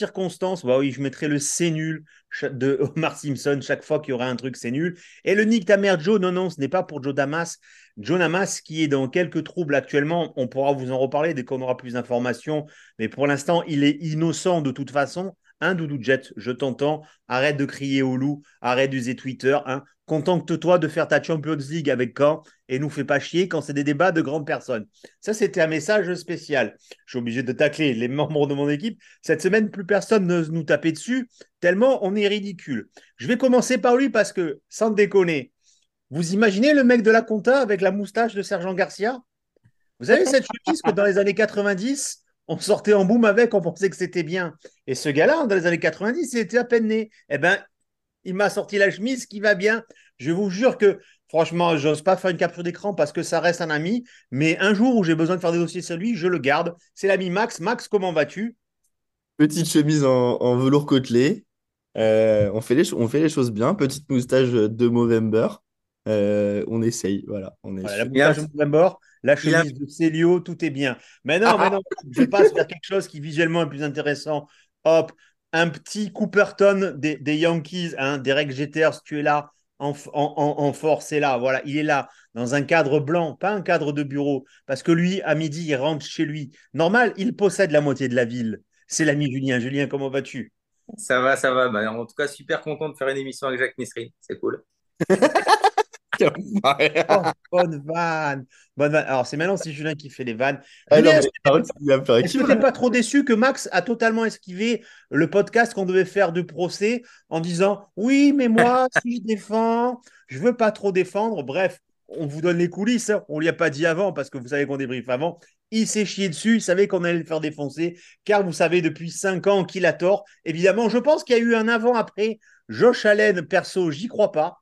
circonstance. Bah oui, je mettrai le c'est nul de Omar Simpson chaque fois qu'il y aura un truc c'est nul. Et le nick ta mère Joe, non, non, ce n'est pas pour Joe Damas. Joe Damas qui est dans quelques troubles actuellement. On pourra vous en reparler dès qu'on aura plus d'informations. Mais pour l'instant, il est innocent de toute façon. Un doudou jet, je t'entends. Arrête de crier au loup. Arrête d'user Twitter. Hein. Contente-toi de faire ta Champions League avec Caen et nous fais pas chier quand c'est des débats de grandes personnes. Ça, c'était un message spécial. Je suis obligé de tacler les membres de mon équipe. Cette semaine, plus personne n'ose nous taper dessus, tellement on est ridicule. Je vais commencer par lui parce que, sans déconner, vous imaginez le mec de la compta avec la moustache de Sergent Garcia? Vous savez cette chemise que dans les années 90, on sortait en boom avec, on pensait que c'était bien. Et ce gars-là, dans les années 90, il était à peine né. Eh ben, il m'a sorti la chemise qui va bien. Je vous jure que, franchement, j'ose pas faire une capture d'écran parce que ça reste un ami. Mais un jour où j'ai besoin de faire des dossiers sur lui, je le garde. C'est l'ami Max. Max, comment vas-tu? Petite chemise en, velours côtelé. Euh, on fait les, cho- on fait les choses bien. Petite moustache de Movember. Euh, on essaye. Voilà. On est Voilà, la de a- chemise de Célio, tout est bien. Mais non, mais non, je passe vers quelque chose qui visuellement est plus intéressant. Hop, un petit Cooperton des, des Yankees, hein, Derek Jeter, si tu es là, en, f- en, en- en force, c'est là. Voilà, il est là, dans un cadre blanc, pas un cadre de bureau. Parce que lui, à midi, il rentre chez lui. Normal, il possède la moitié de la ville. C'est l'ami Julien. Julien, comment vas-tu? Ça va, ça va. Bah, en tout cas, super content de faire une émission avec Jacques Messry. C'est cool. Oh, bonne vanne. Bonne vanne. Alors, c'est maintenant si Julien qui fait les vannes. Ah Julien, Est-ce que tu n'es pas trop déçu que Max a totalement esquivé le podcast qu'on devait faire de procès en disant oui, mais moi, si je défends, je veux pas trop défendre. Bref, on vous donne les coulisses. hein. On ne lui a pas dit avant parce que vous savez qu'on débriefe avant. Il s'est chié dessus. Il savait qu'on allait le faire défoncer car vous savez depuis cinq ans qu'il a tort. Évidemment, je pense qu'il y a eu un avant-après. Josh Allen, perso, j'y crois pas.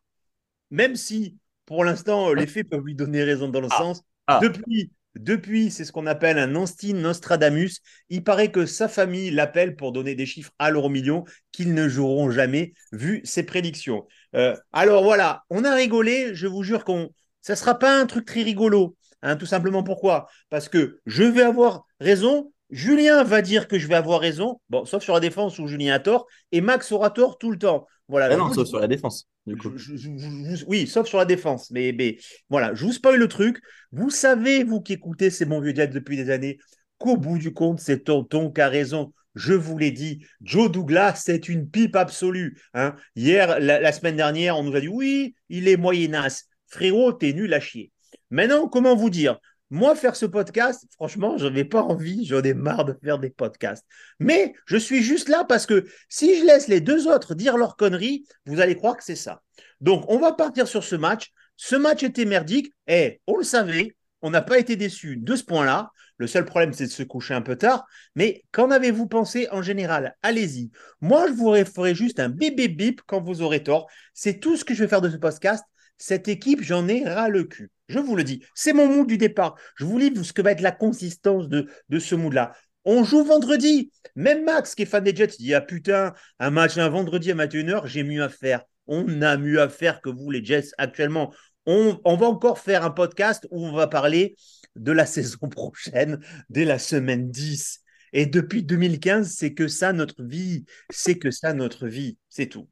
Même si pour l'instant, les faits peuvent lui donner raison dans le sens. ah. Depuis, depuis c'est ce qu'on appelle un Anstin Nostradamus. Il paraît que sa famille l'appelle pour donner des chiffres à l'euro million qu'ils ne joueront jamais, vu ses prédictions. Euh, alors voilà, on a rigolé. Je vous jure qu'on, ça sera pas un truc très rigolo. hein, tout simplement pourquoi? Parce que je vais avoir raison. Julien va dire que je vais avoir raison, bon, sauf sur la défense où Julien a tort, et Max aura tort tout le temps. Voilà. Ah non, sauf sur la défense. Du coup. je- je- je- je- oui, sauf sur la défense. Mais, mais voilà, je vous spoil le truc. Vous savez, vous qui écoutez ces bons vieux Jets depuis des années, qu'au bout du compte, c'est Tonton qui a raison. Je vous l'ai dit, Joe Douglas, c'est une pipe absolue. hein. Hier, la, la semaine dernière, on nous a dit oui, il est moyenasse. Frérot, t'es nul à chier. Maintenant, comment vous dire? Moi, faire ce podcast, franchement, je n'avais pas envie, j'en ai marre de faire des podcasts. Mais je suis juste là parce que si je laisse les deux autres dire leurs conneries, vous allez croire que c'est ça. Donc, on va partir sur ce match. Ce match était merdique. Et on le savait, on n'a pas été déçus de ce point-là. Le seul problème, c'est de se coucher un peu tard. Mais qu'en avez-vous pensé en général? Allez-y. Moi, je vous ferai juste un bébé bip quand vous aurez tort. C'est tout ce que je vais faire de ce podcast. Cette équipe, j'en ai ras le cul. Je vous le dis. C'est mon mood du départ. Je vous livre ce que va être la consistance de, ce mood-là. On joue vendredi. Même Max, qui est fan des Jets, il dit Ah putain, un match un vendredi à 21h, j'ai mieux à faire. On a mieux à faire que vous, les Jets, actuellement. On, on va encore faire un podcast où on va parler de la saison prochaine, dès la semaine 10. Et depuis 2015, c'est que ça notre vie. C'est que ça notre vie. C'est tout.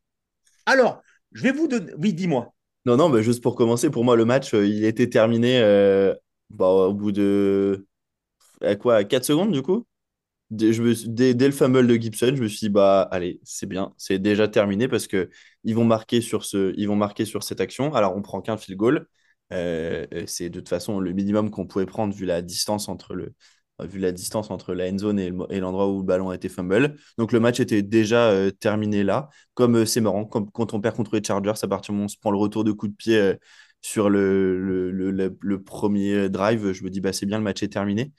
Alors, je vais vous donner. Oui, dis-moi. Non, non, mais juste pour commencer, pour moi, le match, euh, il était terminé euh, bah, au bout de à quoi, 4 secondes du coup? Dès, je me dès, le fumble de Gibson, je me suis dit, bah, allez, c'est bien, c'est déjà terminé parce que ils vont marquer sur vont marquer sur cette action. Alors, on prend qu'un field goal. Euh, c'est de toute façon le minimum qu'on pouvait prendre vu la distance entre le, vu la distance entre la end zone et le- et l'endroit où le ballon a été fumble. Donc, le match était déjà euh, terminé là. Comme euh, c'est marrant, quand on perd contre les Chargers, à partir du moment où on se prend le retour de coup de pied euh, sur le, premier drive, je me dis, bah, c'est bien, le match est terminé.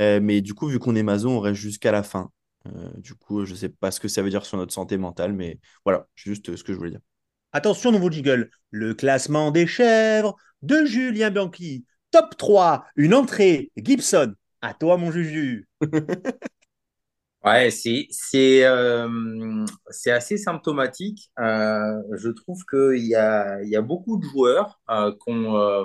Euh, mais du coup, vu qu'on est maso, on reste jusqu'à la fin. Euh, du coup, je sais pas ce que ça veut dire sur notre santé mentale, mais voilà, juste euh, ce que je voulais dire. Attention, nouveau jiggle. Le classement des chèvres de Julien Bianchi. Top 3, une entrée, Gibson. À toi, mon Juju. Ouais, c'est euh, assez symptomatique. Euh, je trouve qu'il y a, y a beaucoup de joueurs euh, qu'on euh,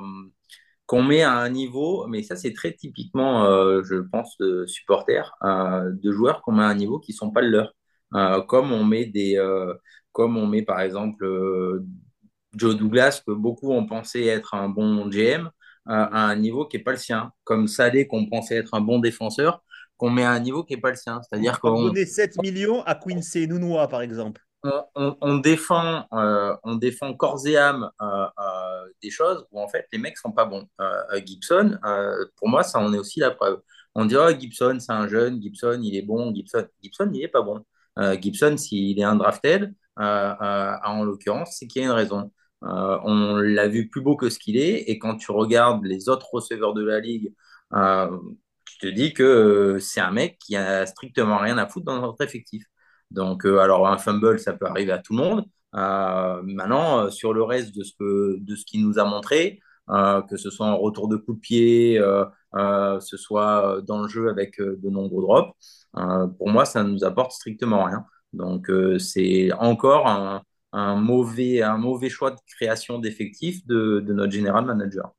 qu'on met à un niveau, mais ça c'est très typiquement, je pense, de supporters, de joueurs qu'on met à un niveau qui sont pas le leur. Comme on met des, comme on met par exemple Joe Douglas, que beaucoup ont pensé être un bon GM, à un niveau qui est pas le sien. Comme Salé, qu'on pensait être un bon défenseur, qu'on met à un niveau qui est pas le sien. C'est-à-dire qu'on donner 7 millions à Quincy Nounois, par exemple. on, on- on défend, euh, on défend corps et âme euh, euh, des choses où en fait les mecs sont pas bons. Euh, euh, Gibson, euh, pour moi, ça en est aussi la preuve. On dit, oh, Gibson, c'est un jeune, Gibson, il est bon, Gibson, Gibson, il est pas bon. Euh, Gibson, s'il est undrafted, euh, euh, en l'occurrence, c'est qu'il y a une raison. Euh, on l'a vu plus beau que ce qu'il est, et quand tu regardes les autres receveurs de la ligue, euh, tu te dis que euh, c'est un mec qui a strictement rien à foutre dans notre effectif. Donc, alors, un fumble, ça peut arriver à tout le monde. Maintenant, sur le reste de ce que, de ce qu'il nous a montré, que ce soit en retour de coup de pied, euh, ce soit dans le jeu avec de nombreux drops, pour moi, ça ne nous apporte strictement rien. Donc, c'est encore un, un mauvais, un mauvais choix de création d'effectifs de, de notre général manager.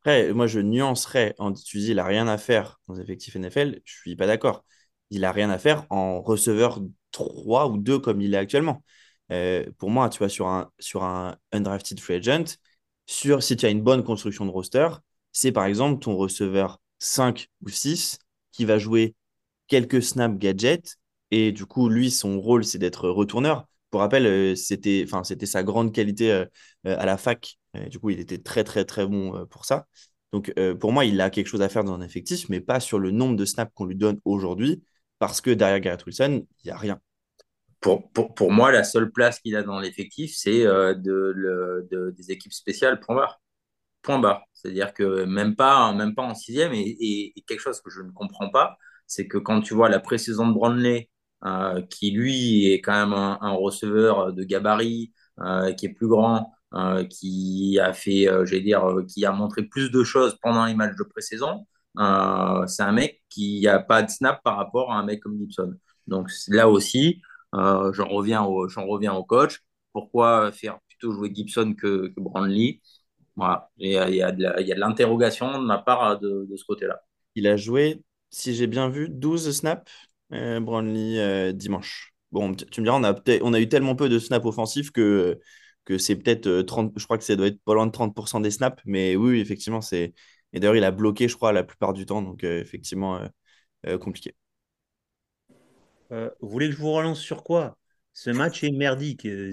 Après, moi, je nuancerais en tu dis il a rien à faire dans effectifs NFL. Je suis pas d'accord. Il a rien à faire en receveur 3 ou 2 comme il est actuellement. Euh, pour moi, tu vois, sur un, sur un undrafted free agent, sur, si tu as une bonne construction de roster, c'est par exemple ton receveur 5 ou 6 qui va jouer quelques snaps gadgets. Et du coup, lui, son rôle, c'est d'être retourneur. Pour rappel, euh, c'était, enfin, c'était sa grande qualité euh, euh, à la fac. Du coup, il était très, très, très bon pour ça. Donc, pour moi, il a quelque chose à faire dans un effectif, mais pas sur le nombre de snaps qu'on lui donne aujourd'hui, parce que derrière Garrett Wilson, il n'y a rien. Pour, pour, pour moi, la seule place qu'il a dans l'effectif, c'est de, le- de- des équipes spéciales, point barre. Point barre. C'est-à-dire que même pas, même pas en sixième, et quelque chose que je ne comprends pas, c'est que quand tu vois la pré-saison de Brownlee, euh, qui lui est quand même un, receveur de gabarit, euh, qui est plus grand, euh, qui a fait, j'allais dire, qui a montré plus de choses pendant les matchs de pré-saison, c'est un mec qui a pas de snap par rapport à un mec comme Gibson. Donc là aussi, j'en reviens au, reviens au coach. Pourquoi faire plutôt jouer Gibson que, que? Voilà. Il y a, de l'interrogation de ma part de, ce côté-là. Il a joué, si j'ai bien vu, 12 snaps, Brownlee, euh, dimanche. Bon, tu me diras, on a, on a eu tellement peu de snaps offensifs que, que c'est peut-être euh, 30, je crois que ça doit être pas loin de 30% des snaps, mais oui, effectivement, c'est. Et d'ailleurs, il a bloqué, je crois, la plupart du temps, donc euh, effectivement, euh, euh, compliqué. Euh, vous voulez que je vous relance sur quoi? Ce match est merdique. Euh,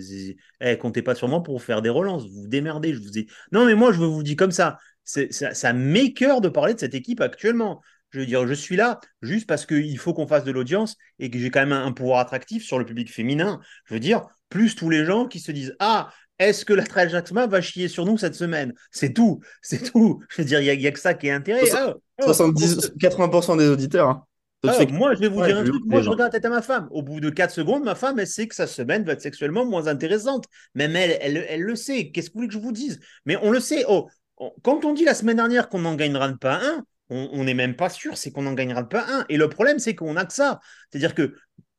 Eh, comptez pas sur moi pour faire des relances. Vous démerdez. Je vous ai... Non, mais moi, je vous dis comme ça. C'est, ça, ça m'écœure de parler de cette équipe actuellement. Je veux dire, je suis là juste parce qu'il faut qu'on fasse de l'audience et que j'ai quand même un, un pouvoir attractif sur le public féminin. Je veux dire, plus tous les gens qui se disent Ah, est-ce que la Trail Jacksma va chier sur nous cette semaine? C'est tout. C'est tout. Je veux dire, il n'y a, il y a que ça qui est intérêt. Ah, ah, 70, 80% des auditeurs. hein. Ah, moi, je vais vous Ouais, dire un truc. Moi, je regarde la tête à ma femme. Au bout de 4 secondes, ma femme, elle sait que sa semaine va être sexuellement moins intéressante. Même elle, elle, elle le sait. Qu'est-ce que vous voulez que je vous dise? Mais on le sait. Oh, on- quand on dit la semaine dernière qu'on n'en gagnera pas un, on n'est même pas sûr, c'est qu'on n'en gagnera pas un. Et le problème, c'est qu'on a que ça. C'est-à-dire que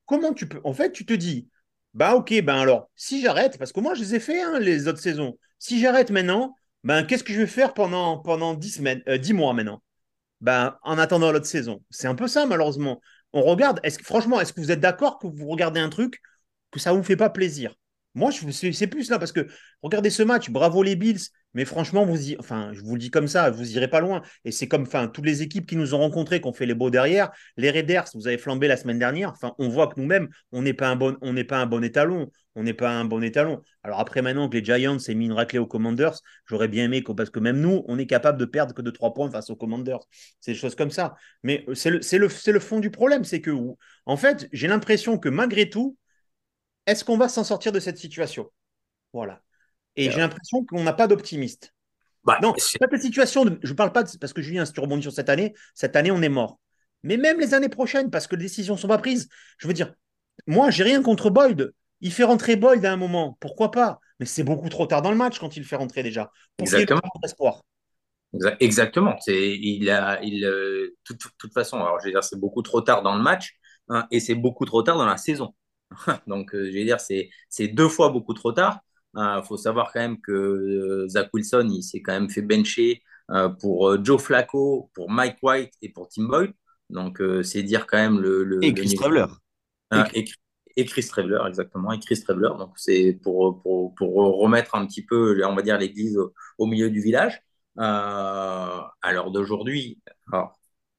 comment tu peux. En fait, tu te dis, bah ok, ben alors, si j'arrête, parce que moi, je les ai fait, hein, les autres saisons. Si j'arrête maintenant, ben qu'est-ce que je vais faire pendant, pendant 10 semaines, euh, 10 mois maintenant? Ben, en attendant l'autre saison. C'est un peu ça, malheureusement. On regarde, est-ce que, franchement, est-ce que vous êtes d'accord que vous regardez un truc que ça ne vous fait pas plaisir? Moi, je- c'est c'est plus là parce que regardez ce match, bravo les Bills, mais franchement, vous enfin, je vous le dis comme ça, vous irez pas loin. Et c'est comme, enfin, toutes les équipes qui nous ont rencontrés, qui ont fait les beaux derrière, les Raiders, vous avez flambé la semaine dernière. Enfin, on voit que nous-mêmes, on n'est pas un bon, pas un bon étalon. On n'est pas un bon étalon. Alors après, maintenant que les Giants aient mis une raclée aux Commanders, j'aurais bien aimé, parce que même nous, on est capable de perdre que de 3 points face aux Commanders. C'est des choses comme ça. Mais le, c'est le fond du problème, c'est que, en fait, j'ai l'impression que malgré tout, est-ce qu'on va s'en sortir de cette situation? Voilà. Et j'ai l'impression qu'on n'a pas d'optimiste. Bah, Non, c'est- pas de situation. De, je ne parle pas de, parce que Julien, si tu rebondis sur cette année, cette année, on est mort. Mais même les années prochaines, parce que les décisions ne sont pas prises. Je veux dire, moi, j'ai rien contre Boyd. Il fait rentrer Boyd à un moment. Pourquoi pas? Mais c'est beaucoup trop tard dans le match quand il le fait rentrer déjà. Pour Exactement. espoir. Exa- Exactement. C'est, il a, il, euh, toute, toute façon, alors je vais dire, c'est beaucoup trop tard dans le match hein, et c'est beaucoup trop tard dans la saison. Donc, euh, je vais dire, c'est, c'est deux fois beaucoup trop tard. Il faut savoir quand même que euh, Zach Wilson, il s'est quand même fait bencher euh, pour euh, Joe Flacco, pour Mike White et pour Tim Boyd. Donc, c'est dire quand même le. le Et le Chris niveau. Traveler. Hein, et, et Chris Traveler, exactement. Et Chris Traveler. Donc, c'est pour, pour, pour remettre un petit peu, on va dire, l'église au, au milieu du village. Euh, à l'heure d'aujourd'hui,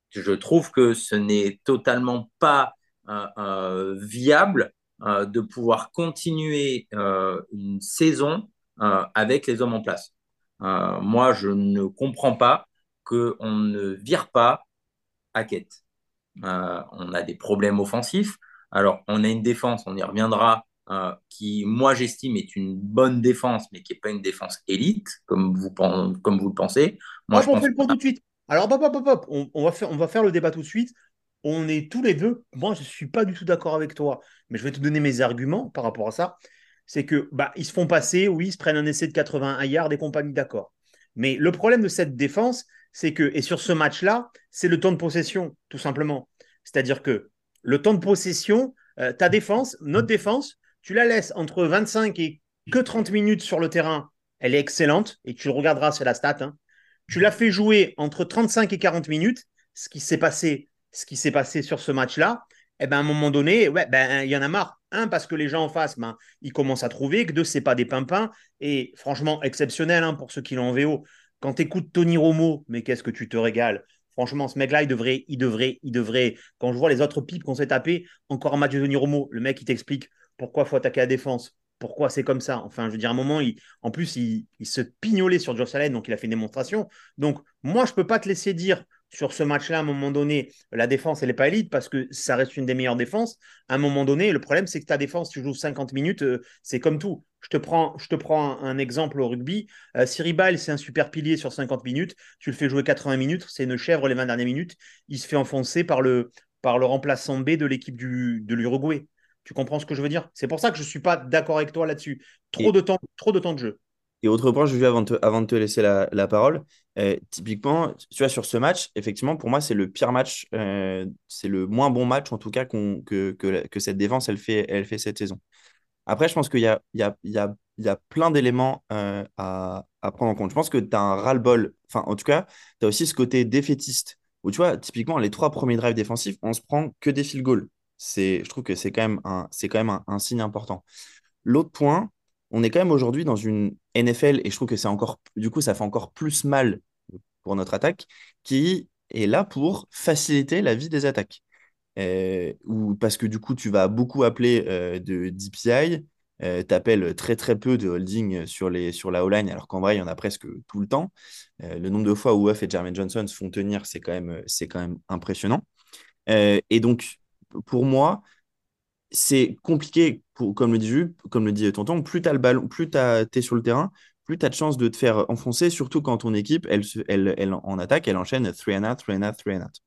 je trouve que ce n'est totalement pas euh, euh, viable euh, de pouvoir continuer euh, une saison euh, avec les hommes en place. Moi, je ne comprends pas qu'on ne vire pas Hackett. On a des problèmes offensifs. Alors, on a une défense, on y reviendra, qui, moi, j'estime est une bonne défense, mais qui n'est pas une défense élite, comme vous, comme vous le pensez. Moi, je on pense fait le point tout de suite. Alors, on va faire, on va faire le débat tout de suite. On est tous les deux. Moi, je ne suis pas du tout d'accord avec toi, mais je vais te donner mes arguments par rapport à ça. C'est que bah, ils se font passer, oui, ils se prennent un essai de 81 yards et compagnie, d'accord. Mais le problème de cette défense, c'est que, et sur ce match-là, c'est le temps de possession, tout simplement. C'est-à-dire que le temps de possession, euh, ta défense, notre défense, tu la laisses entre 25 et que 30 minutes sur le terrain, elle est excellente, et tu le regarderas, c'est la stat, hein tu l'as fait jouer entre 35 et 40 minutes, ce qui s'est passé, ce qui s'est passé sur ce match-là, eh ben, à un moment donné, ouais, ben, il y en a marre. Un, parce que les gens en face, ben, ils commencent à trouver que deux, c'est pas des pimpins. Et franchement, exceptionnel hein, pour ceux qui l'ont en VO. Quand tu écoutes Tony Romo, mais qu'est-ce que tu te régales? Franchement, ce mec-là, il devrait, il devrait, il devrait. Quand je vois les autres pipes qu'on s'est tapé, encore un match de Tony Romo, le mec, il t'explique pourquoi il faut attaquer la défense, pourquoi c'est comme ça. Enfin, je veux dire, à un moment, il, en plus, il, il se pignolait sur Josh Allen, donc il a fait une démonstration. Donc, moi, je ne peux pas te laisser dire sur ce match-là, à un moment donné, la défense, elle n'est pas élite parce que ça reste une des meilleures défenses. À un moment donné, le problème, c'est que ta défense, tu joues 50 minutes, euh, c'est comme tout. Je te prends, je te prends un, exemple au rugby. Euh, Cyril Ball, c'est un super pilier sur 50 minutes. Tu le fais jouer 80 minutes, c'est une chèvre les 20 dernières minutes. Il se fait enfoncer par le, par le remplaçant B de l'équipe de l'Uruguay. Tu comprends ce que je veux dire? C'est pour ça que je ne suis pas d'accord avec toi là-dessus. Trop, Et- de temps, trop de temps de jeu. Et autre point, de te, avant de te laisser la, parole, euh, typiquement, tu vois, sur ce match, effectivement, pour moi, c'est le pire match, euh, c'est le moins bon match, en tout cas, que, que, cette défense, elle fait, elle fait cette saison. Après, je pense qu'il y a, y a, y a, y a plein d'éléments euh, à, prendre en compte. Je pense que tu as un ras-le-bol, enfin, en tout cas, tu as aussi ce côté défaitiste, où tu vois, typiquement, les trois premiers drives défensifs, on se prend que des field goals. Je trouve que c'est quand même un, quand même un signe important. L'autre point, on est quand même aujourd'hui dans une NFL, et je trouve que c'est encore, du coup, ça fait encore plus mal pour notre attaque, qui est là pour faciliter la vie des attaques. Euh, ou parce que du coup, tu vas beaucoup appeler euh, de DPI, tu appelles très très peu de holding sur, les, sur la O-line, alors qu'en vrai, il y en a presque tout le temps. Euh, le nombre de fois où Huff et Jermaine Johnson se font tenir, c'est quand même, quand même impressionnant. Euh, et donc, pour moi, c'est compliqué, pour, comme le dit comme le dit Tonton, plus tu le ballon, plus tu es sur le terrain, plus tu as de chances de te faire enfoncer, surtout quand ton équipe, elle, elle, elle, en attaque, elle enchaîne 3 and out, 3 and out, 3 and out.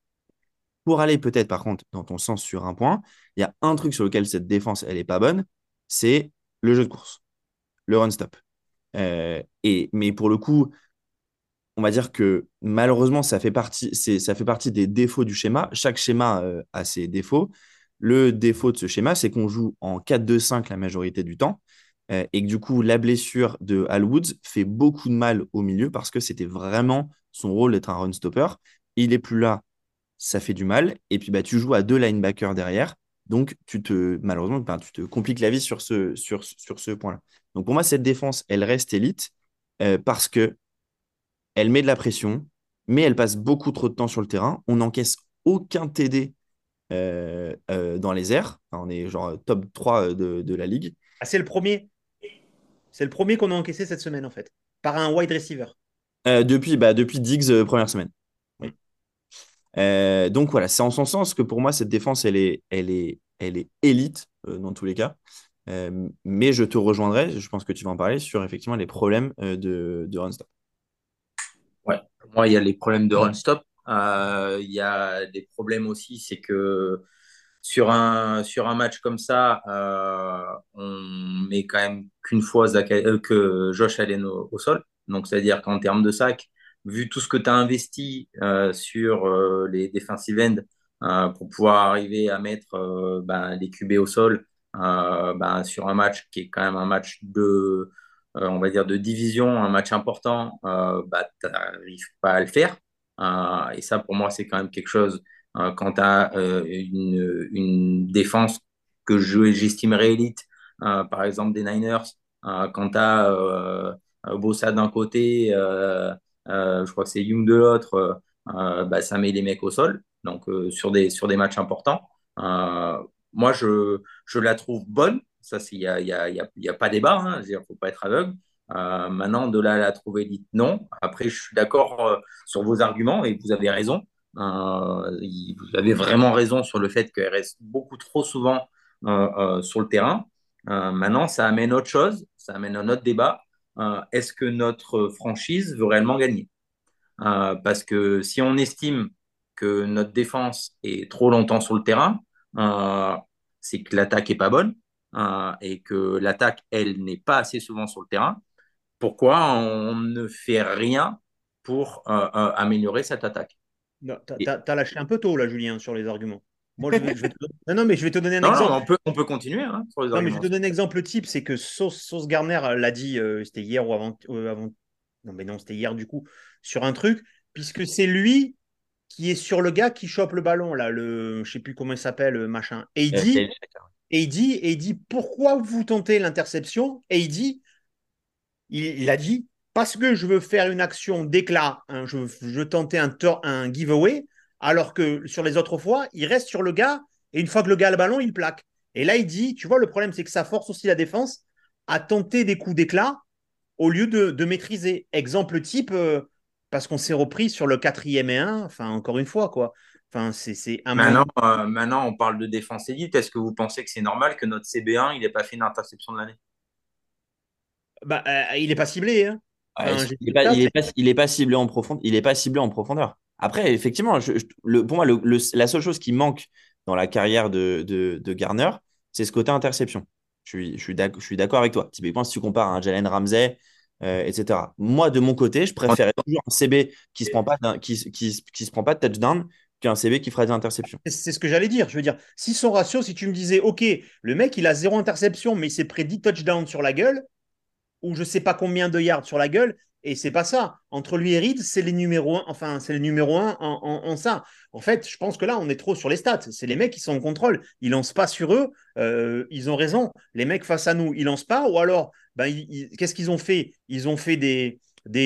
Pour aller peut-être, par contre, dans ton sens sur un point, il y a un truc sur lequel cette défense, elle n'est pas bonne, c'est le jeu de course, le run-stop. Euh, et, mais pour le coup, on va dire que malheureusement, ça fait partie, ça fait partie des défauts du schéma. Chaque schéma euh, a ses défauts. Le défaut de ce schéma, c'est qu'on joue en 4-2-5 la majorité du temps. euh, et que du coup, la blessure de Al Woods fait beaucoup de mal au milieu parce que c'était vraiment son rôle d'être un run stopper. Il est plus là, ça fait du mal. Et puis, bah, tu joues à deux linebackers derrière. Donc, tu te, malheureusement, ben, tu te compliques la vie sur ce, sur, sur ce point-là. Donc, pour moi, cette défense, elle reste élite euh, parce que elle met de la pression, mais elle passe beaucoup trop de temps sur le terrain. On n'encaisse aucun TD euh, euh, dans les airs. Enfin, on est genre top 3 de, de la ligue. Ah, c'est le premier. C'est le premier qu'on a encaissé cette semaine, en fait, par un wide receiver. Euh, depuis, bah, depuis Diggs, euh, première semaine. Oui. Euh, donc voilà, c'est en son sens que pour moi, cette défense, elle est, elle est, elle est élite euh, dans tous les cas. Euh, mais je te rejoindrai, je pense que tu vas en parler, sur effectivement les problèmes euh, de, de run stop. Ouais, pour moi, il y a les problèmes de run-stop. Euh, il y a des problèmes aussi, c'est que sur un, sur un match comme ça, euh, on met quand même qu'une fois euh, que Josh Allen au, sol. Donc, c'est-à-dire qu'en termes de sac, vu tout ce que tu as investi euh, sur les defensive ends pour pouvoir arriver à mettre ben, les QB au sol ben, sur un match qui est quand même un match de, on va dire, de division, un match important, bah, tu n'arrives pas à le faire. Et ça, pour moi, c'est quand même quelque chose euh, quant à euh, une, défense que j'estimerais élite, euh, par exemple des Niners, quant à Bossa d'un côté, je crois que c'est Young de l'autre, bah, ça met les mecs au sol, donc sur, des, sur des matchs importants. moi, je, je la trouve bonne, ça, il n'y a, y a, y a, pas débat, il hein, ne faut pas être aveugle. Maintenant, de là à la trouver élite, non. Après, je suis d'accord sur vos arguments et vous avez raison. Euh, vous avez vraiment raison sur le fait qu'elle reste beaucoup trop souvent euh, euh, sur le terrain. maintenant, ça amène autre chose, ça amène un autre débat. Est-ce que notre franchise veut réellement gagner? Parce que si on estime que notre défense est trop longtemps sur le terrain, c'est que l'attaque est pas bonne et que l'attaque, elle, n'est pas assez souvent sur le terrain. Pourquoi on ne fait rien pour améliorer cette attaque non, t'as, lâché un peu tôt là, Julien, sur les arguments. Moi, je vais, te... non, non, mais je vais te donner un exemple. on, peut, on peut continuer hein, sur les non. Mais je vais te donner un exemple type, c'est que Sauce, Garner l'a dit, euh, c'était hier ou avant, euh, avant, Non, mais non, c'était hier du coup, sur un truc, puisque c'est lui qui est sur le gars qui chope le ballon, là, le, je sais plus comment il s'appelle, machin. Et il dit, et il dit, et il dit, pourquoi vous tentez l'interception? Et il dit, il, il a dit, parce que je veux faire une action d'éclat, hein, je, veux tenter un, un giveaway, alors que sur les autres fois, il reste sur le gars, et une fois que le gars a le ballon, il plaque. Et là, il dit, tu vois, le problème, c'est que ça force aussi la défense à tenter des coups d'éclat au lieu de, maîtriser. Exemple type, euh, parce qu'on s'est repris sur le quatrième et un, enfin, encore une fois, quoi. Enfin, c'est un maintenant, euh, maintenant, on parle de défense élite. Est-ce que vous pensez que c'est normal que notre CB1, il n'ait pas fait une interception de l'année? Bah, euh, Il n'est pas ciblé. Hein il n'est pas, ciblé en profondeur. Il est pas ciblé en profondeur. Après, effectivement, le, pour moi, la seule chose qui manque dans la carrière de, de, Garner, c'est ce côté interception. Je suis, je suis d'accord avec toi. Typiquement, si tu compares un Jalen Ramsey, euh, etc. Moi, de mon côté, je préfère toujours un CB qui ne se, prend pas qui, qui, qui, se prend pas de touchdown qu'un CB qui fera des interceptions. C'est ce que j'allais dire. Je veux dire, si son ratio, si tu me disais, OK, le mec, il a zéro interception, mais il s'est pris 10 touchdowns sur la gueule, ou je sais pas combien de yards sur la gueule. Et c'est pas ça. Entre lui et Reed, c'est les numéros un. Enfin, c'est le numéro un en, ça. En fait, je pense que là, on est trop sur les stats. C'est les mecs qui sont en contrôle. Ils lancent pas sur eux. Euh, ils ont raison. Les mecs face à nous, ils lancent pas. Ou alors, ben, qu'est-ce qu'ils ont fait? Ils ont fait des,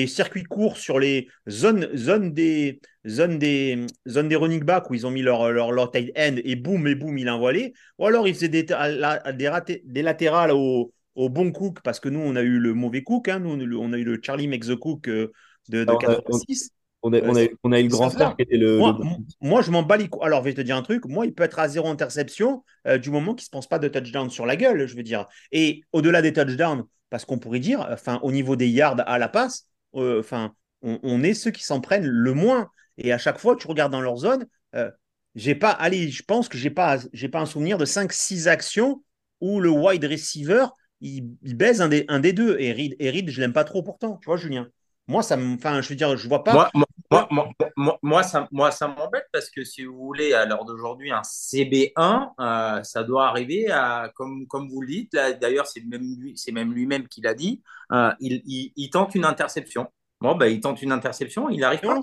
circuits courts sur les zones, des zones des zones des running back où ils ont mis leur leur, leur tight end et boum et boum il a envoyé ou alors ils faisaient des, des, des latérales au, au bon cook, parce que nous, on a eu le mauvais cook, hein, nous, on a eu le Charlie makes the cook euh, de, de 86. On a, on, a, on a, eu le grand frère qui était le. Moi, je m'en bats les Alors, je vais te dire un truc. Moi, il peut être à zéro interception euh, du moment qu'il ne se pense pas de touchdown sur la gueule, je veux dire. Et au-delà des touchdowns, parce qu'on pourrait dire, enfin, au niveau des yards à la passe, euh, enfin, on, est ceux qui s'en prennent le moins. Et à chaque fois, tu regardes dans leur zone, j'ai pas, allez, je pense que j'ai pas, j'ai pas un souvenir de 5-6 actions où le wide receiver il, baise un des, un des deux. Et Reed, et Reed je l'aime pas trop pourtant, tu vois, Julien. Moi, ça enfin, je veux dire, je vois pas. Moi, moi, moi, ça, moi ça m'embête parce que si vous voulez, à l'heure d'aujourd'hui, un CB1, euh, ça doit arriver à, comme, comme vous le dites, d'ailleurs, c'est même, lui, même lui-même qui l'a dit, euh, il, il, tente une interception. Bon, ben, il tente une interception, il arrive pas.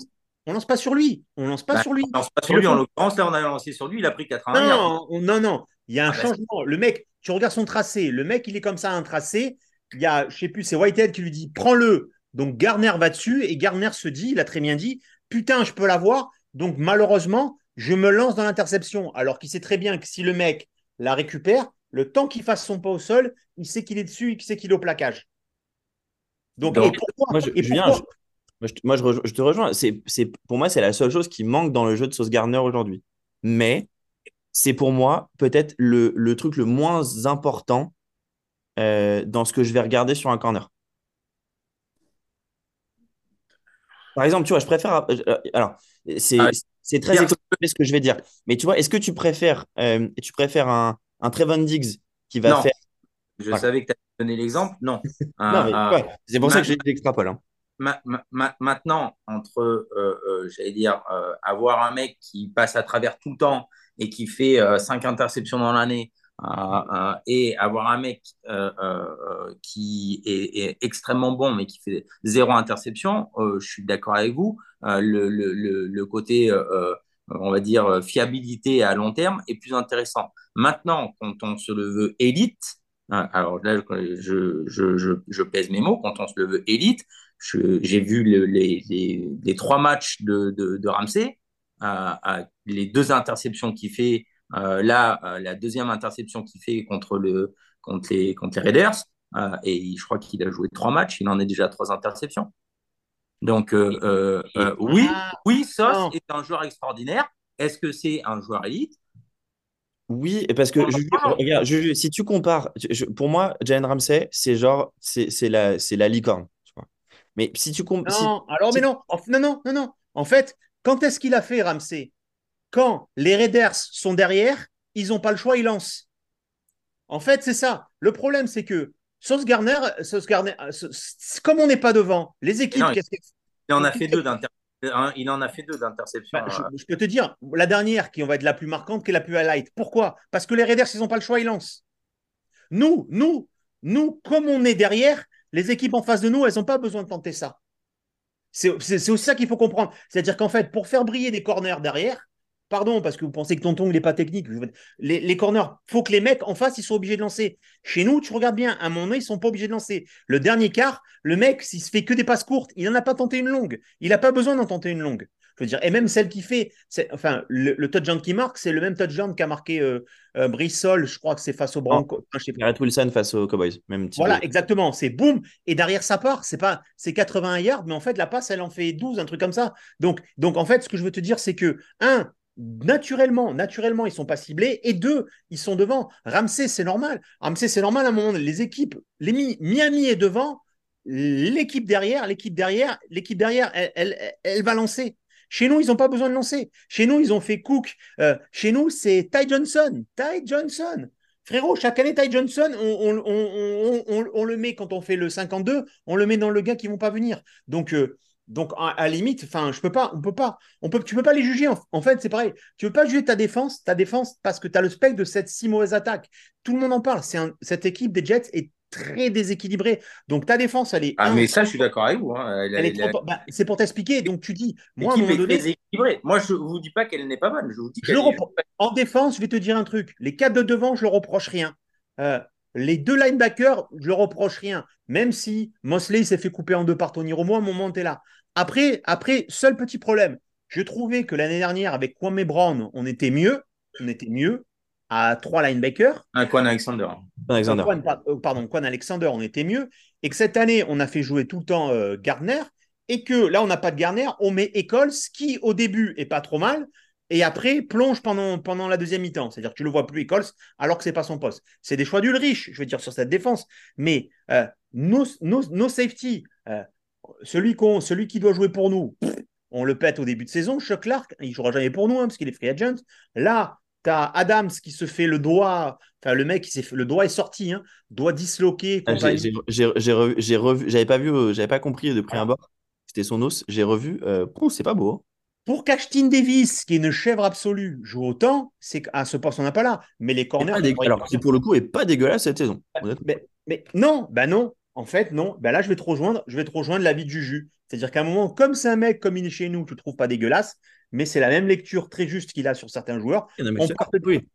On lance pas sur lui. On lance pas bah, sur lui. On lance pas sur lui. En l'occurrence, là, on a lancé sur lui. Il a pris 80 Non, non, non. Il y a un ah, bah, changement. Le mec, tu regardes son tracé. Le mec, il est comme ça, un tracé. Il y a, je sais plus, c'est Whitehead qui lui dit prends-le. Donc Garner va dessus et Garner se dit, il a très bien dit, putain, je peux l'avoir. Donc malheureusement, je me lance dans l'interception. Alors qu'il sait très bien que si le mec la récupère, le temps qu'il fasse son pas au sol, il sait qu'il est dessus et qu'il sait qu'il est au plaquage. Donc, et pourquoi, moi, je, moi, je, te rejoins. C'est, pour moi, c'est la seule chose qui manque dans le jeu de Sauce Garner aujourd'hui. Mais c'est pour moi peut-être le, truc le moins important euh, dans ce que je vais regarder sur un corner. Par exemple, tu vois, je préfère. euh, Alors, c'est Ah, c'est très exagéré ce que je vais dire. Mais tu vois, est-ce que tu préfères, euh, tu préfères un, un Trevon Diggs qui va Non, faire. je Voilà. savais que tu allais donner l'exemple. Non. Non, mais Euh, euh, ouais, c'est pour ça que j'ai. Hein. ma- ma- ma- maintenant, entre, euh, euh, j'allais dire, euh, avoir un mec qui passe à travers tout le temps et qui fait euh, cinq interceptions dans l'année, euh, euh, et avoir un mec qui est, extrêmement bon, mais qui fait zéro interception, je suis d'accord avec vous. Le, le, le, côté, on va dire, fiabilité à long terme est plus intéressant. Maintenant, quand on se le veut élite, hein, alors là, je, je, je, pèse mes mots, quand on se le veut élite, j'ai vu le- les, les, les trois matchs de, de, de Ramsey, les deux interceptions qu'il fait, euh, là, euh, la deuxième interception qu'il fait contre, le, contre, les, contre les Raiders, euh, et je crois qu'il a joué trois matchs, il en est déjà à trois interceptions. Donc, euh, euh, euh, oui, Ah, oui, non. est un joueur extraordinaire. Est-ce que c'est un joueur élite? Oui, parce que Juju, regarde, Juju, si tu compares, je- pour moi, Jalen Ramsey, c'est genre, c'est c'est la, c'est la licorne. tu vois. Mais si tu compares. Non, alors, mais non, en- non, non, non, non. En fait, quand est-ce qu'il a fait, Ramsey? Quand les Raiders sont derrière, ils n'ont pas le choix, ils lancent. En fait, c'est ça. Le problème, c'est que Sauce Garner, Sauce comme on n'est pas devant, les équipes, Non, Il en a fait deux hein, Il en a fait deux d'interceptions. Bah, je, euh, je peux te dire, la dernière qui on va être la plus marquante, qui est la plus highlight. Pourquoi? Parce que les Raiders, ils n'ont pas le choix, ils lancent. Nous, nous, nous, comme on est derrière, les équipes en face de nous, elles n'ont pas besoin de tenter ça. C'est aussi ça qu'il faut comprendre. C'est-à-dire qu'en fait, pour faire briller des corners derrière, pardon, parce que vous pensez que Tonton, il n'est pas technique, les, les corners, faut que les mecs en face, ils soient obligés de lancer. Chez nous, tu regardes bien, à mon moment ils ne sont pas obligés de lancer. Le dernier quart, le mec, s'il se fait que des passes courtes, il n'en a pas tenté une longue. Il n'a pas besoin d'en tenter une longue. Je veux dire, et même celle qui fait, enfin, le, le touchdown qui marque, c'est le même touchdown qu'a marqué euh, euh, Brissol, je crois que c'est face au Broncos. Enfin, je sais pas. Garrett Wilson face aux Cowboys, même type Voilà, de- exactement. C'est boum. Et derrière ça part. C'est pas, c'est 80 yards, mais en fait, la passe, elle en fait 12, un truc comme ça. Donc, donc en fait, ce que je veux te dire, c'est que, un, naturellement, naturellement, ils sont pas ciblés. Et deux, ils sont devant. Ramsey, c'est normal. Ramsey, c'est normal à un moment. Les équipes, les Mi- Miami est devant. L'équipe derrière, l'équipe derrière, l'équipe derrière, elle, elle, elle va lancer. Chez nous, ils n'ont pas besoin de lancer. Chez nous, ils ont fait Cook. Euh, chez nous, c'est Ty Johnson. Ty Johnson. Frérot, chaque année, Ty Johnson, on, le met quand on fait le 52, on le met dans le gars qui ne vont pas venir. Donc, euh, donc à, la limite, enfin, je peux pas, on peut pas, on peut, tu peux pas les juger. En, fait, c'est pareil. Tu peux pas juger ta défense, ta défense, parce que tu as le spectre de cette si mauvaise attaque. Tout le monde en parle. Cette équipe des Jets est très déséquilibrée. Donc ta défense, elle est. Ah, mais ça, je suis d'accord avec vous. hein. Elle- elle trop- bah, c'est pour t'expliquer. Donc tu dis, moi, à un moment donné. Moi, je ne vous dis pas qu'elle n'est pas bonne. Je vous dis Je qu'elle le est repro- En défense, je vais te dire un truc. Les quatre de devant, je ne leur reproche rien. Euh, les deux linebackers, je ne leur reproche rien. Même si Mosley s'est fait couper en deux par Tony Romo, à un moment, tu es là. Après, après, seul petit problème. Je trouvais que l'année dernière, avec Kwame Brown, on était mieux. On était mieux à trois linebackers. un Quan Alexander. Alexander. Quan, par- euh, pardon, Quan Alexander, on était mieux. Et que cette année, on a fait jouer tout le temps euh, Gardner. Et que là, on n'a pas de Gardner, on met Eccles, qui au début est pas trop mal. Et après, plonge pendant, pendant la deuxième mi-temps. C'est-à-dire que tu le vois plus Eccles, alors que c'est pas son poste. C'est des choix d'Ulrich, je veux dire, sur cette défense. Mais euh, nos, nos, nos safety, euh, celui, qu'on- celui qui doit jouer pour nous, pff, on le pète au début de saison. Chuck Clark, il jouera jamais pour nous, hein, parce qu'il est free agent. Là, tu as Adams qui se fait le doigt, enfin le mec, qui s'est fait- le doigt est sorti, hein, doigt disloqué. Ah, j'ai- j'ai- j'ai- j'ai revu, j'ai revu, j'avais pas vu, euh, j'avais pas compris de prix Ah. abord. C'était son os. J'ai revu. Euh, c'est pas beau. hein. Pour qu'Ashton Davis, qui est une chèvre absolue, joue autant, c'est qu'à ce poste, on n'a pas là. Mais les corners. Alors, qui pour le coup est pas dégueulasse cette saison. Mais, mais non, ben non. En fait, non. Ben là, je vais te rejoindre. Je vais te rejoindre l'avis de Juju. C'est-à-dire qu'à un moment, comme c'est un mec comme il est chez nous, tu le trouves pas dégueulasse, mais c'est la même lecture très juste qu'il a sur certains joueurs. Non, mais On c'est- porte, oui.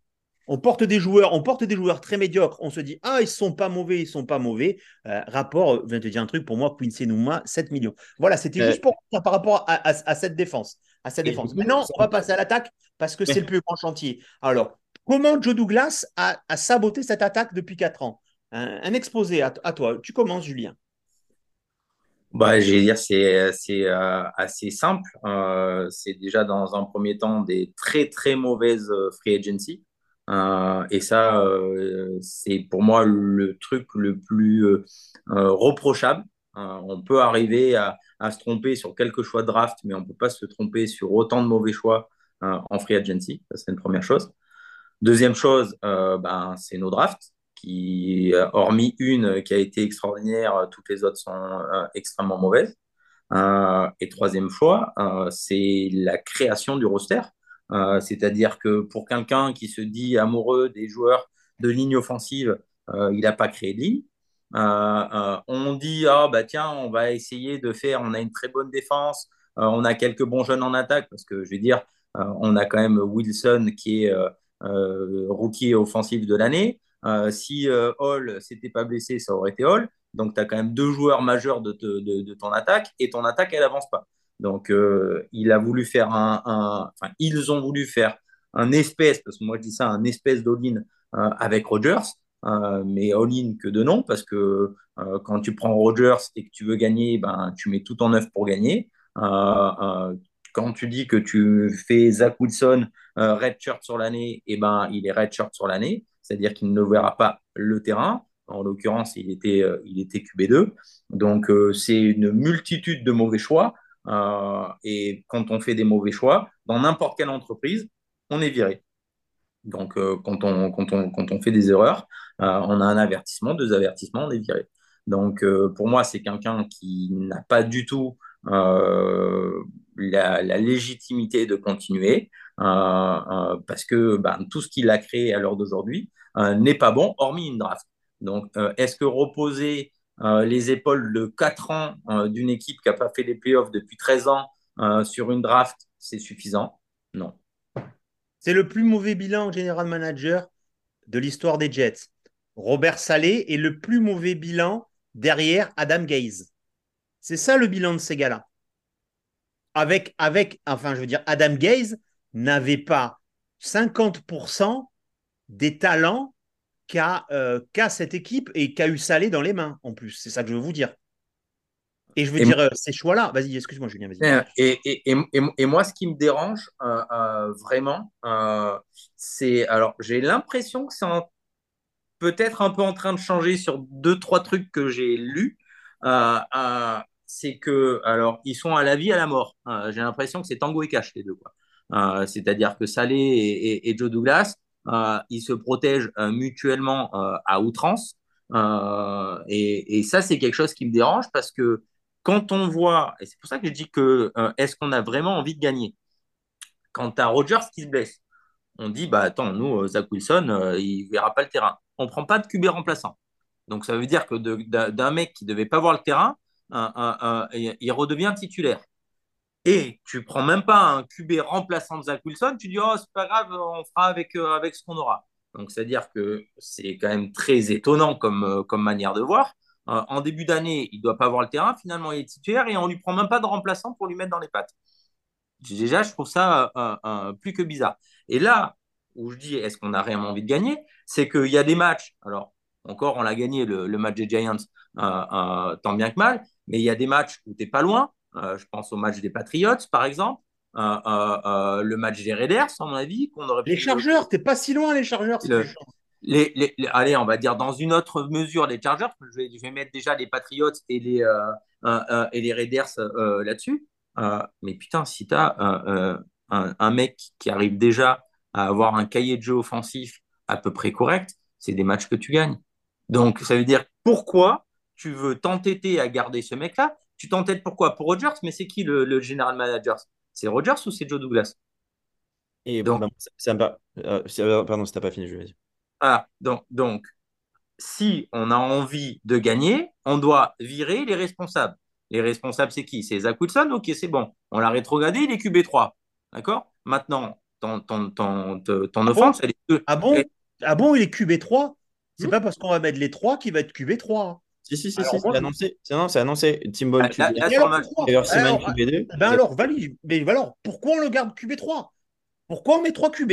on porte des joueurs, on porte des joueurs très médiocres. On se dit ah ils sont pas mauvais, ils sont pas mauvais. Euh, rapport, je viens de te dire un truc pour moi, Quincy Nouma, 7 millions. Voilà, c'était Euh, juste pour par rapport à, à- à cette défense, à cette Et défense. du coup, Maintenant, on va passer à l'attaque parce que c'est le plus grand chantier. Alors, comment Joe Douglas a, a saboté cette attaque depuis 4 ans? Un, un exposé à, à toi. Tu commences, Julien. Bah, je dire, c'est c'est, euh, assez simple. Euh, c'est déjà dans un premier temps des très très mauvaises euh, free agency. Euh, et ça, euh, c'est pour moi le truc le plus euh, euh, reprochable. Euh, on peut arriver à, à, se tromper sur quelques choix de draft, mais on ne peut pas se tromper sur autant de mauvais choix euh, en free agency. C'est une première chose. Deuxième chose, euh, ben, c'est nos drafts, qui, hormis une qui a été extraordinaire, toutes les autres sont extrêmement mauvaises. et troisième choix, c'est la création du roster. C'est-à-dire que pour quelqu'un qui se dit amoureux des joueurs de ligne offensive, il n'a pas créé de ligne. Euh, euh, on dit ah bah tiens on va essayer de faire on a une très bonne défense euh, on a quelques bons jeunes en attaque parce que je vais dire on a quand même Wilson qui est rookie offensif de l'année si Hall s'était pas blessé ça aurait été Hall. Donc tu as quand même deux joueurs majeurs de, de, ton attaque et ton attaque elle avance pas. Donc il a voulu faire un, ils ont voulu faire un espèce parce que moi je dis ça un espèce d'all-in avec Rodgers. Euh, mais all-in que de non, parce que euh, quand tu prends Rogers et que tu veux gagner, ben, tu mets tout en œuvre pour gagner. Euh, quand tu dis que tu fais Zach Wilson red shirt sur l'année, et eh ben, il est red shirt sur l'année, c'est-à-dire qu'il ne verra pas le terrain. En l'occurrence, il était, il était QB2. Donc, c'est une multitude de mauvais choix. et quand on fait des mauvais choix, dans n'importe quelle entreprise, on est viré. Donc, quand, on, fait des erreurs, euh, on a un avertissement, deux avertissements, on est viré. Donc, euh, pour moi, c'est quelqu'un qui n'a pas du tout euh, la, légitimité de continuer parce que ben, tout ce qu'il a créé à l'heure d'aujourd'hui n'est pas bon, hormis une draft. Donc, est-ce que reposer les épaules de 4 ans d'une équipe qui n'a pas fait les playoffs depuis 13 ans sur une draft, c'est suffisant? Non. C'est le plus mauvais bilan général manager de l'histoire des Jets. Robert Salé est le plus mauvais bilan derrière Adam Gaze. C'est ça le bilan de ces gars-là. Avec, avec, enfin, je veux dire, Adam Gaze n'avait pas 50% des talents euh, qu'a cette équipe et qu'a eu Salé dans les mains, en plus. C'est ça que je veux vous dire. Et je veux dire, euh, ces choix-là, vas-y, excuse-moi, Julien, vas-y. Et, et, et, moi, ce qui me dérange euh, vraiment, c'est. Alors, j'ai l'impression que c'est peut-être un peu en train de changer sur deux, trois trucs que j'ai lus. C'est que, alors, ils sont à la vie, à la mort. J'ai l'impression que c'est Tango et Cash, les deux. C'est-à-dire que Salé et, Joe Douglas, ils se protègent mutuellement à outrance. Et, ça, c'est quelque chose qui me dérange parce que quand on voit, et c'est pour ça que je dis que est-ce qu'on a vraiment envie de gagner? Quand tu as Rogers qui se blesse, on dit, bah attends, nous, Zach Wilson, il verra pas le terrain on ne prend pas de QB remplaçant. Donc ça veut dire que d'un mec qui ne devait pas voir le terrain, il redevient titulaire. Et tu prends même pas un QB remplaçant de Zach Wilson, tu dis oh c'est pas grave, on fera avec, euh, avec ce qu'on aura. Donc c'est-à-dire que c'est quand même très étonnant comme, euh, comme manière de voir. Euh, en début d'année, il ne doit pas voir le terrain, finalement il est titulaire et on lui prend même pas de remplaçant pour lui mettre dans les pattes. Déjà, je trouve ça plus que bizarre. Et là, où je dis est-ce qu'on a réellement envie de gagner, c'est qu'il y a des matchs, alors encore on l'a gagné le, match des Giants tant bien que mal, mais il y a des matchs où tu n'es pas loin, je pense au match des Patriots par exemple, le match des Raiders à mon avis, qu'on aurait Les Chargeurs, tu n'es pas si loin les Chargers. les, allez, on va dire dans une autre mesure les Chargers, je vais, je vais mettre déjà les Patriots et les, et les Raiders là-dessus. mais putain, si tu as un, un, mec qui arrive déjà à avoir un cahier de jeu offensif à peu près correct, c'est des matchs que tu gagnes. Donc, ça veut dire pourquoi tu veux t'entêter à garder ce mec-là Tu t'entêtes pourquoi? Pour Rogers, mais c'est qui le, general manager? C'est Rogers ou c'est Joe Douglas? Et donc, bah, euh, pardon, si t'as pas fini, je vais Ah, donc, donc, si on a envie de gagner, on doit virer les responsables. Les responsables, c'est qui? C'est Zach Wilson? Ok, c'est bon. On l'a rétrogradé, il est QB3. D'accord? Maintenant, ton, ton, ton, ton, offense, elle est... Ah bon? Ah bon, il est QB3 C'est hmm? pas parce qu'on va mettre les 3 qu'il va être QB3. Si, si, si, si c'est annoncé. C'est annoncé. Tim Ball QB3. Alors, QB2. Ben alors, valide. Mais alors, pourquoi on le garde QB3 Pourquoi on met 3 QB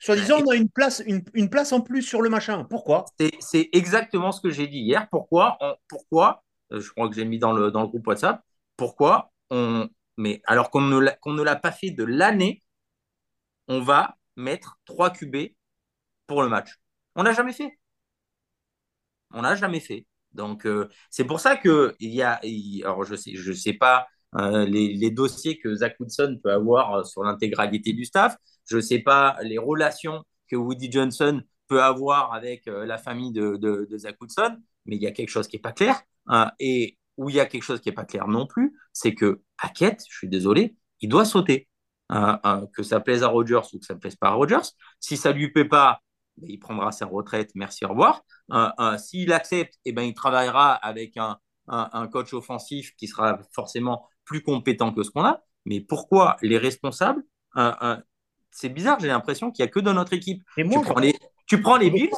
Soit disant, on a une place, une, une, place en plus sur le machin. Pourquoi? C'est exactement ce que j'ai dit hier. Pourquoi Pourquoi euh, Je crois que j'ai mis dans le, dans le groupe WhatsApp. Pourquoi on. Mais alors qu'on ne l'a pas fait de l'année on va mettre 3 QB pour le match. On n'a jamais fait. On n'a jamais fait. Donc, euh, c'est pour ça que il y a, alors je sais, je sais pas euh, les, les dossiers que Zach Woodson peut avoir euh, sur l'intégralité du staff. Je sais pas les relations que Woody Johnson peut avoir avec la famille de, de, Zach Woodson, mais il y a quelque chose qui est pas clair. hein, et où il y a quelque chose qui est pas clair non plus, c'est que Hackett, je suis désolé, il doit sauter. Hein, hein, que ça plaise à Rodgers ou que ça ne plaise pas à Rodgers. Si ça lui plaît pas, ben, il prendra sa retraite, merci, au revoir. Euh, euh, S'il accepte, eh ben, il travaillera avec un, un, un, coach offensif qui sera forcément plus compétent que ce qu'on a. Mais pourquoi les responsables euh, euh, C'est bizarre, j'ai l'impression qu'il n'y a que dans notre équipe. Et moi, tu, prends les, tu prends les Bills?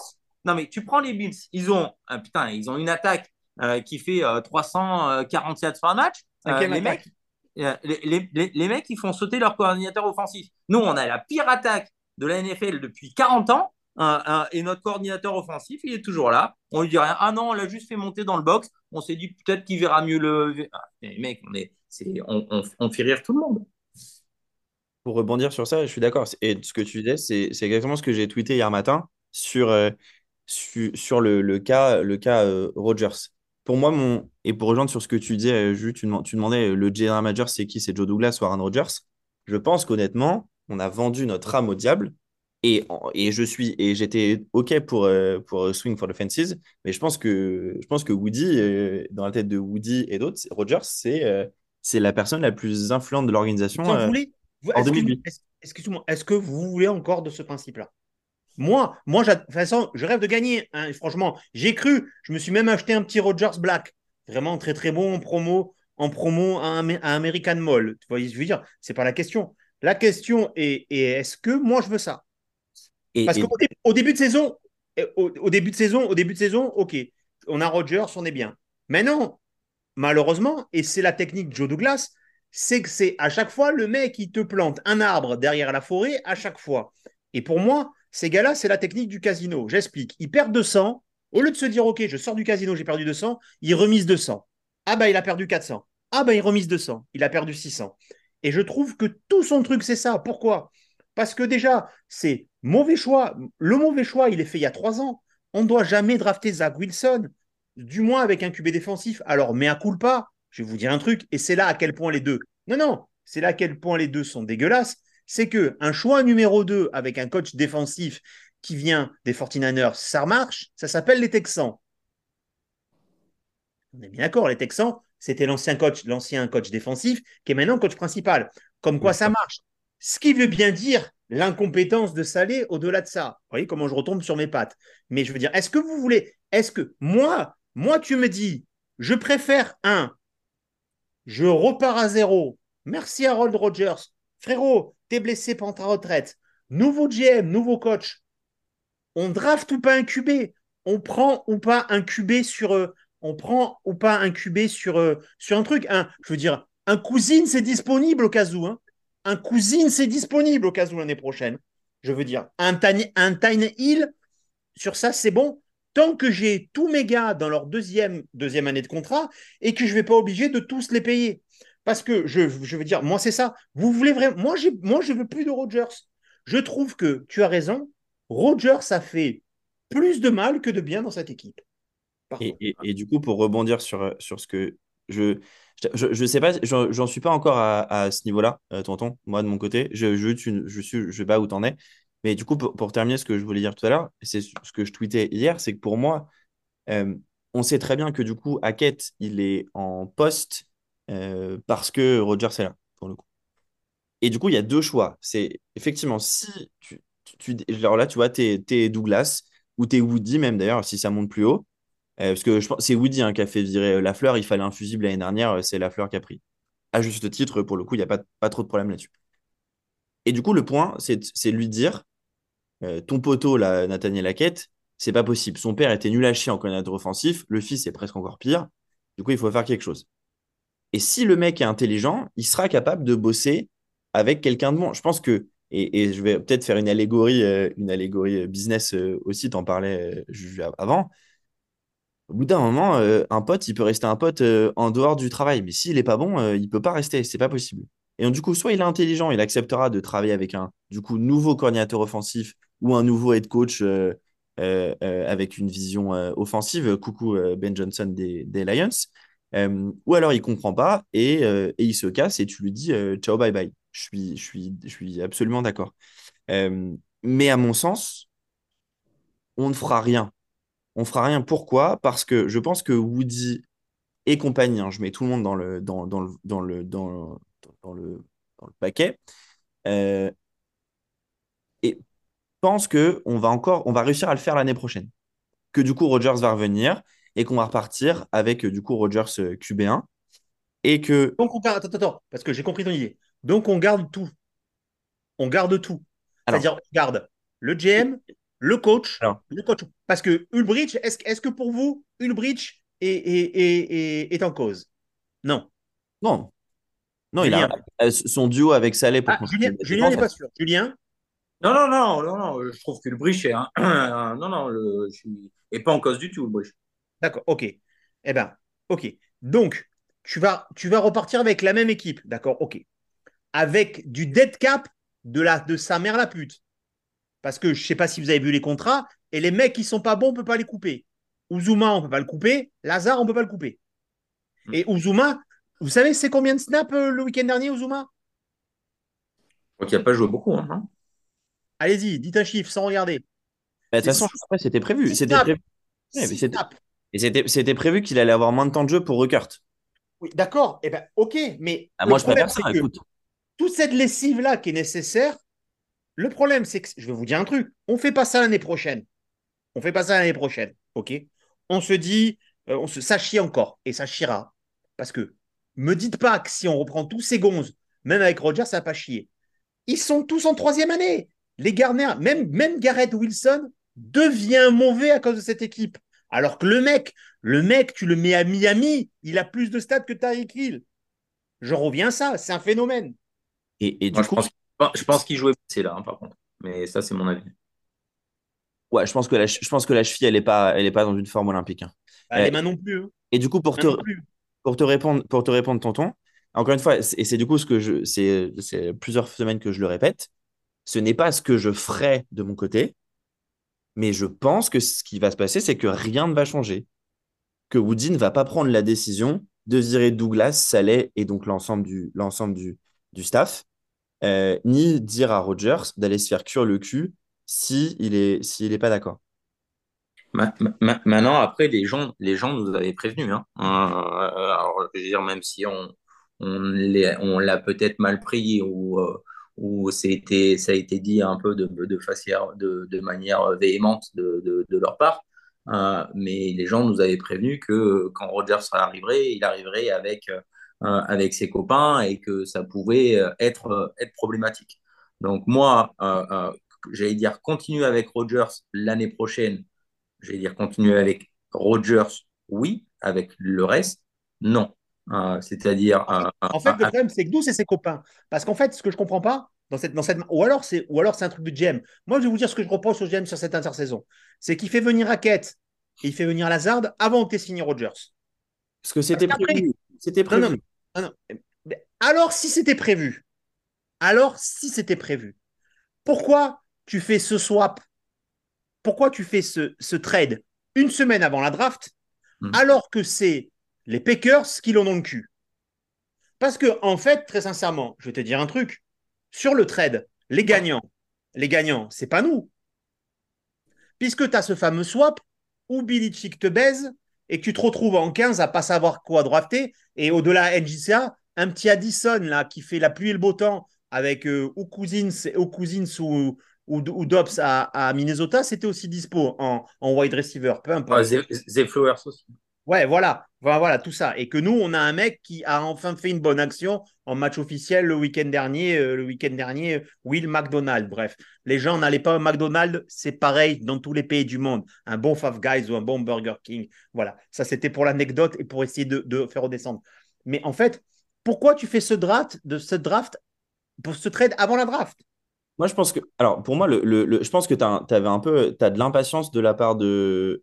Non, mais tu prends les Bills. Ils ont, ah, putain, ils ont une attaque euh, qui fait euh, 347 sur un match. Les, mecs, les, les, les, les, mecs, ils font sauter leur coordinateur offensif. Nous, on a la pire attaque de la NFL depuis 40 ans. Euh, et notre coordinateur offensif, il est toujours là. On lui dit. Ah non, on l'a juste fait monter dans le box. On s'est dit peut-être qu'il verra mieux le. Mais mec, on, est, on, fait rire tout le monde. Pour rebondir sur ça, je suis d'accord. Et ce que tu disais, c'est exactement ce que j'ai tweeté hier matin sur, euh, sur, le, le cas, le cas euh, Rogers. Pour moi, mon... et pour rejoindre sur ce que tu disais, euh, Jules, tu, tu demandais le general manager, c'est qui? C'est Joe Douglas ou Aaron Rodgers Je pense qu'honnêtement, on a vendu notre âme au diable et, et je suis et j'étais ok pour pour swing for the fences mais je pense que je pense que Woody dans la tête de Woody et d'autres Rogers c'est c'est la personne la plus influente de l'organisation euh, en 2008 excuse-moi est-ce que vous voulez encore de ce principe là moi moi de toute façon je rêve de gagner hein, franchement. J'ai cru je me suis même acheté un petit Rogers Black. Vraiment très très bon en promo en promo à, à American Mall. Tu vois je veux dire? C'est pas la question. La question est, est est-ce que moi je veux ça? Et, Parce et... qu'au début, au début de saison, au, au, début de saison, au début de saison, ok, on a Rogers, on est bien. Mais non, malheureusement, et c'est la technique de Joe Douglas, c'est que c'est à chaque fois le mec qui te plante un arbre derrière la forêt à chaque fois. Et pour moi, ces gars-là, c'est la technique du casino. J'explique. Ils perdent 200. Au lieu de se dire, ok, je sors du casino, j'ai perdu 200, ils remisent 200. Ah bah, il a perdu 400. Ah bah, il remise 200. Il a perdu 600. Et je trouve que tout son truc, c'est ça. Pourquoi? Parce que déjà, c'est Mauvais choix. Le mauvais choix, il est fait il y a trois ans. On ne doit jamais drafter Zach Wilson, du moins avec un QB défensif. Alors, mais à coup pas, je vais vous dire un truc, et c'est là à quel point les deux. Non, non, c'est là à quel point les deux sont dégueulasses. C'est que un choix numéro 2 avec un coach défensif qui vient des 49ers, ça marche, ça s'appelle les Texans. On est bien d'accord, les Texans, c'était l'ancien coach, l'ancien coach défensif qui est maintenant coach principal. Comme quoi ça marche. Ce qui veut bien dire l'incompétence de Salé au-delà de ça. Vous voyez comment je retombe sur mes pattes. Mais je veux dire, est-ce que vous voulez, est-ce que moi, moi, tu me dis, je préfère un, je repars à zéro. Merci Harold Rogers. Frérot, t'es blessé pendant ta retraite. Nouveau GM, nouveau coach. On draft ou pas un QB On prend ou pas un QB sur. Euh, on prend ou pas un sur, euh, sur un truc? Je veux dire, un cousine, c'est disponible au cas où. Hein un cousine, c'est disponible au cas où l'année prochaine. Je veux dire, un tiny, un tiny Hill, sur ça, c'est bon. Tant que j'ai tous mes gars dans leur deuxième, deuxième année de contrat et que je ne vais pas obligé de tous les payer. Parce que je, je veux dire, moi, c'est ça. Vous voulez vraiment. Moi, moi, je veux plus de Rogers. Je trouve que tu as raison. Rogers, ça fait plus de mal que de bien dans cette équipe. Et, et, et, du coup, pour rebondir sur, sur ce que je, je, je sais pas, j'en suis pas encore à, ce niveau-là, euh, tonton, moi de mon côté. Je, je, tu, suis, je sais pas où t'en es. Mais du coup, pour, terminer ce que je voulais dire tout à l'heure, c'est ce que je tweetais hier, c'est que pour moi, euh, on sait très bien que du coup, Hackett, il est en poste euh, parce que Roger est là, pour le coup. Et du coup, il y a deux choix. C'est effectivement, si tu, tu, alors là, tu vois, tu es, Douglas ou tu es Woody, même d'ailleurs, si ça monte plus haut. Euh, parce que je pense c'est Woody hein, qui a fait virer Lafleur. Il fallait un fusible l'année dernière. C'est Lafleur qui a pris. À juste titre, pour le coup, il n'y a pas, trop de problème là-dessus. Et du coup, le point, c'est lui dire euh, ton poteau, là, Nathaniel Hackett, c'est pas possible. Son père était nul à chier en coordinateur offensif. Le fils est presque encore pire. Du coup, il faut faire quelque chose. Et si le mec est intelligent, il sera capable de bosser avec quelqu'un de bon. Je pense que, et, je vais peut-être faire une allégorie, euh, une allégorie business euh, aussi, t'en parlais euh, avant au bout d'un moment, euh, un pote, il peut rester un pote euh, en dehors du travail. Mais s'il n'est pas bon, euh, il peut pas rester. C'est pas possible. Et du coup, soit il est intelligent, il acceptera de travailler avec un du coup nouveau coordinateur offensif ou un nouveau head coach euh, avec une vision offensive. Coucou Ben Johnson des, Lions. Ou alors il comprend pas et, et il se casse et tu lui dis ciao, bye bye. Je suis, je suis, je suis absolument d'accord. Mais à mon sens, on ne fera rien. On fera rien. Pourquoi? Parce que je pense que Woody et compagnie, hein, je mets tout le monde dans le, dans, dans le, dans le, dans, dans le, dans le paquet, euh, et pense que on va encore, on va réussir à le faire l'année prochaine. Que du coup, Rodgers va revenir et qu'on va repartir avec du coup Rodgers euh, QB1 et que Donc on garde, attends, attends, parce que j'ai compris ton idée. Donc on garde tout. On garde tout. C'est-à-dire, on garde le GM, le coach, Alors. le coach. Parce que Ulbrich, est-ce que pour vous, Ulbrich est, est, est, est, est en cause? Non. non, non, il a euh, son duo avec Saleh pour Ah, construire Julien, Julien n'est pas sûr. Julien? Non, non, non, non, non, je trouve que le Brich est un. non, non, le, je suis- et pas en cause du tout, le Brich. D'accord, ok. Eh ben, ok. Donc, tu vas, tu vas repartir avec la même équipe, d'accord, ok. Avec du dead cap de, la, de sa mère la pute. Parce que je ne sais pas si vous avez vu les contrats, et les mecs qui sont pas bons, on ne peut pas les couper. Uzuma, on ne peut pas le couper. Lazare, on ne peut pas le couper. Hmm. Et Uzuma, vous savez, c'est combien de snaps euh, le week-end dernier, Uzuma? Donc il n'a pas joué beaucoup. Hein, non Allez-y, dites un chiffre sans regarder. Bah, De toute C'est façon, c'était prévu. C'était prévu. Et c'était prévu qu'il allait avoir moins de temps de jeu pour Ruckert. Oui, d'accord. Eh ben, ok, mais Ah, le moi, je problème, préfère ça, c'est que écoute. toute cette lessive-là qui est nécessaire, le problème, c'est que, je vais vous dire un truc, on fait pas ça l'année prochaine. On fait pas ça l'année prochaine, ok? On se dit, euh, on se, ça chie encore, et ça chiera. Parce que, me dites pas que si on reprend tous ces gonzes, même avec Roger, ça va pas chier. Ils sont tous en troisième année. Les Garner, même, même Garrett Wilson devient mauvais à cause de cette équipe. Alors que le mec, le mec, tu le mets à Miami, il a plus de stats que Tyreek Hill. Je reviens à ça, c'est un phénomène. Et, et du Moi, je coup, pense, je pense qu'il jouait c'est là, hein, par contre. Mais ça, c'est mon avis. ouais, je pense que la, je pense que la cheville, elle n'est pas, elle est pas dans une forme olympique. hein. Bah, Ouais. Les mains non plus. hein. Et du coup, pour te, pour te répondre, pour te répondre, tonton, encore une fois, et c'est du coup ce que je, c'est, c'est plusieurs semaines que je le répète, ce n'est pas ce que je ferai de mon côté, mais je pense que ce qui va se passer, c'est que rien ne va changer. Que Woody ne va pas prendre la décision de virer Douglas, Saleh et donc l'ensemble du, l'ensemble du, du staff, euh, ni dire à Rodgers d'aller se faire cuire le cul si s'il est pas d'accord. Ma- ma- Maintenant, après, les gens, les gens nous avaient prévenus. Hein. Euh, alors, je veux dire, même si on, on l'a peut-être mal pris ou, euh, ou ça a été dit un peu de, de, facière- de, manière véhémente de, de, leur part, euh, mais les gens nous avaient prévenus que quand Rogers arriverait, il arriverait avec, euh, avec ses copains et que ça pouvait être, être problématique. Donc moi, euh, euh, j'allais dire, continuer avec Rogers l'année prochaine je vais dire continuer avec Rogers, oui, avec le reste, non. Euh, C'est-à-dire. euh, En fait, le euh, problème, c'est que nous, c'est ses copains. Parce qu'en fait, ce que je comprends pas, dans cette, dans cette, ou alors c'est, ou alors c'est un truc de GM. Moi, je vais vous dire ce que je reproche au GM sur cette intersaison. C'est qu'il fait venir Hackett et il fait venir Lazard avant que tu signé Rogers. Parce que c'était prévu. C'était Non, prévu. non, non, non. Mais Alors, si c'était prévu, alors si c'était prévu, pourquoi tu fais ce swap? Pourquoi tu fais ce, ce trade une semaine avant la draft, Mhm. alors que c'est les Packers qui l'ont dans le cul? Parce que, en fait, très sincèrement, je vais te dire un truc. Sur le trade, les gagnants, les gagnants, c'est pas nous. Puisque tu as ce fameux swap où Billy Chick te baise et que tu te retrouves en 15 à pas savoir quoi drafter. Et au-delà NJCA, un petit Addison qui fait la pluie et le beau temps avec euh, ou Cousins, ou, Cousins ou, ou, Dobbs à, Minnesota, c'était aussi dispo en, wide receiver, peu importe. Flowers. Ouais, voilà. voilà, voilà, tout ça. Et que nous, on a un mec qui a enfin fait une bonne action en match officiel le week-end dernier. euh, le week-end dernier, Will McDonald. Bref, les gens n'allaient pas au McDonald's, c'est pareil dans tous les pays du monde. Un bon Five Guys ou un bon Burger King. Voilà, ça c'était pour l'anecdote et pour essayer de, faire redescendre. Mais en fait, pourquoi tu fais ce draft, de ce draft, pour ce trade avant la draft? Moi, je pense que. Alors, pour moi, le- le- je pense que tu avais un peu. Tu as de l'impatience de la part de.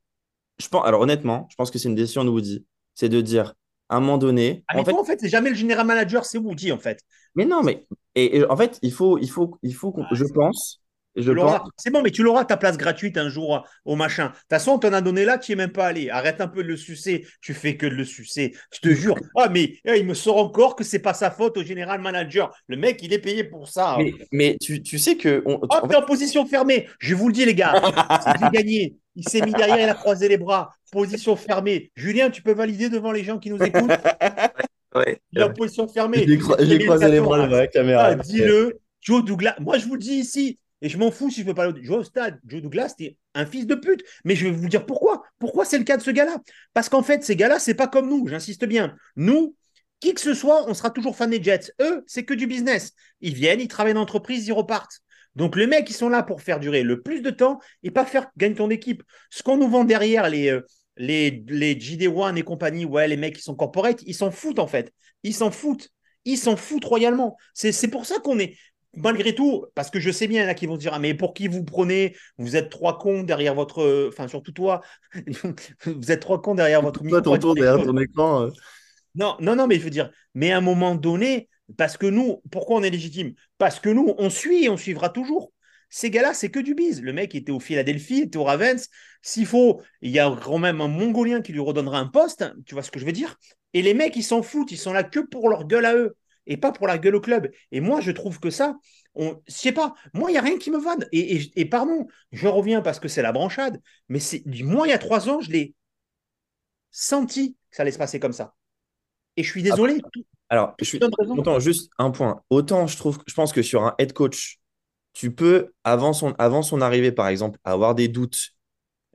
Je pense, alors, honnêtement, je pense que c'est une décision de Woody. C'est de dire, à un moment donné. ah, mais en fait, toi, en fait, c'est jamais le général manager, c'est Woody, en fait. mais non, mais. Et, et en fait, il faut. Il faut, il faut qu'on- je pense Je Tu pense. C'est bon, mais tu l'auras ta place gratuite un jour au machin. De toute façon, on t'en a donné là, tu n'y es même pas allé. Arrête un peu de le sucer. Tu fais que de le sucer. Je te jure. Ah, mais eh, il me sort encore que c'est pas sa faute au général manager. Le mec, il est payé pour ça. Mais, mais tu, tu sais que. on- Hop, en t'es en position fermée. Je vous le dis, les gars. C'est j'ai gagné. Il s'est mis derrière, il a croisé les bras. Position fermée. Julien, tu peux valider devant les gens qui nous écoutent? Ouais. Il est en position fermée. J'ai cro- j'ai croisé les bras devant la caméra. Ah, dis-le, Joe Douglas. Moi, je vous le dis ici, et je m'en fous si je peux pas le jouer au stade. Joe Douglas, c'était un fils de pute. Mais je vais vous dire pourquoi. Pourquoi c'est le cas de ce gars-là? Parce qu'en fait, ces gars-là, c'est pas comme nous, j'insiste bien. Nous, qui que ce soit, on sera toujours fan des Jets. Eux, c'est que du business. Ils viennent, ils travaillent dans l'entreprise, ils repartent. Donc, les mecs, ils sont là pour faire durer le plus de temps et pas faire gagner ton équipe. Ce qu'on nous vend derrière, les, euh, les, les JD1 et compagnie, ouais, les mecs qui sont corporate, ils s'en foutent en fait. Ils s'en foutent. Ils s'en foutent royalement. C'est pour ça qu'on est, malgré tout, parce que je sais bien, a qui vont se dire, ah, mais pour qui vous prenez? Vous êtes trois cons derrière votre. euh, Enfin, surtout toi, vous êtes trois cons derrière votre Toi, ton tour derrière ton écran. euh, non, non, non, mais je veux dire, mais à un moment donné, parce que nous, pourquoi on est légitime? Parce que nous, on suit et on suivra toujours. Ces gars-là, c'est que du bise. Le mec était au Philadelphie, il était au Ravens. S'il faut, il y a quand même un Mongolien qui lui redonnera un poste. Tu vois ce que je veux dire? Et les mecs, ils s'en foutent. Ils sont là que pour leur gueule à eux et pas pour la gueule au club. Et moi, je trouve que ça, on, je sais pas, moi, il n'y a rien qui me vanne. Et, et- et pardon, je reviens parce que c'est la branchade, mais c'est moi, il y a trois ans, je l'ai senti que ça allait se passer comme ça. Et je suis désolé. Alors, je suis. Autant, juste un point. Autant, je trouve, je pense que sur un head coach, tu peux, avant son, avant son arrivée, par exemple, avoir des doutes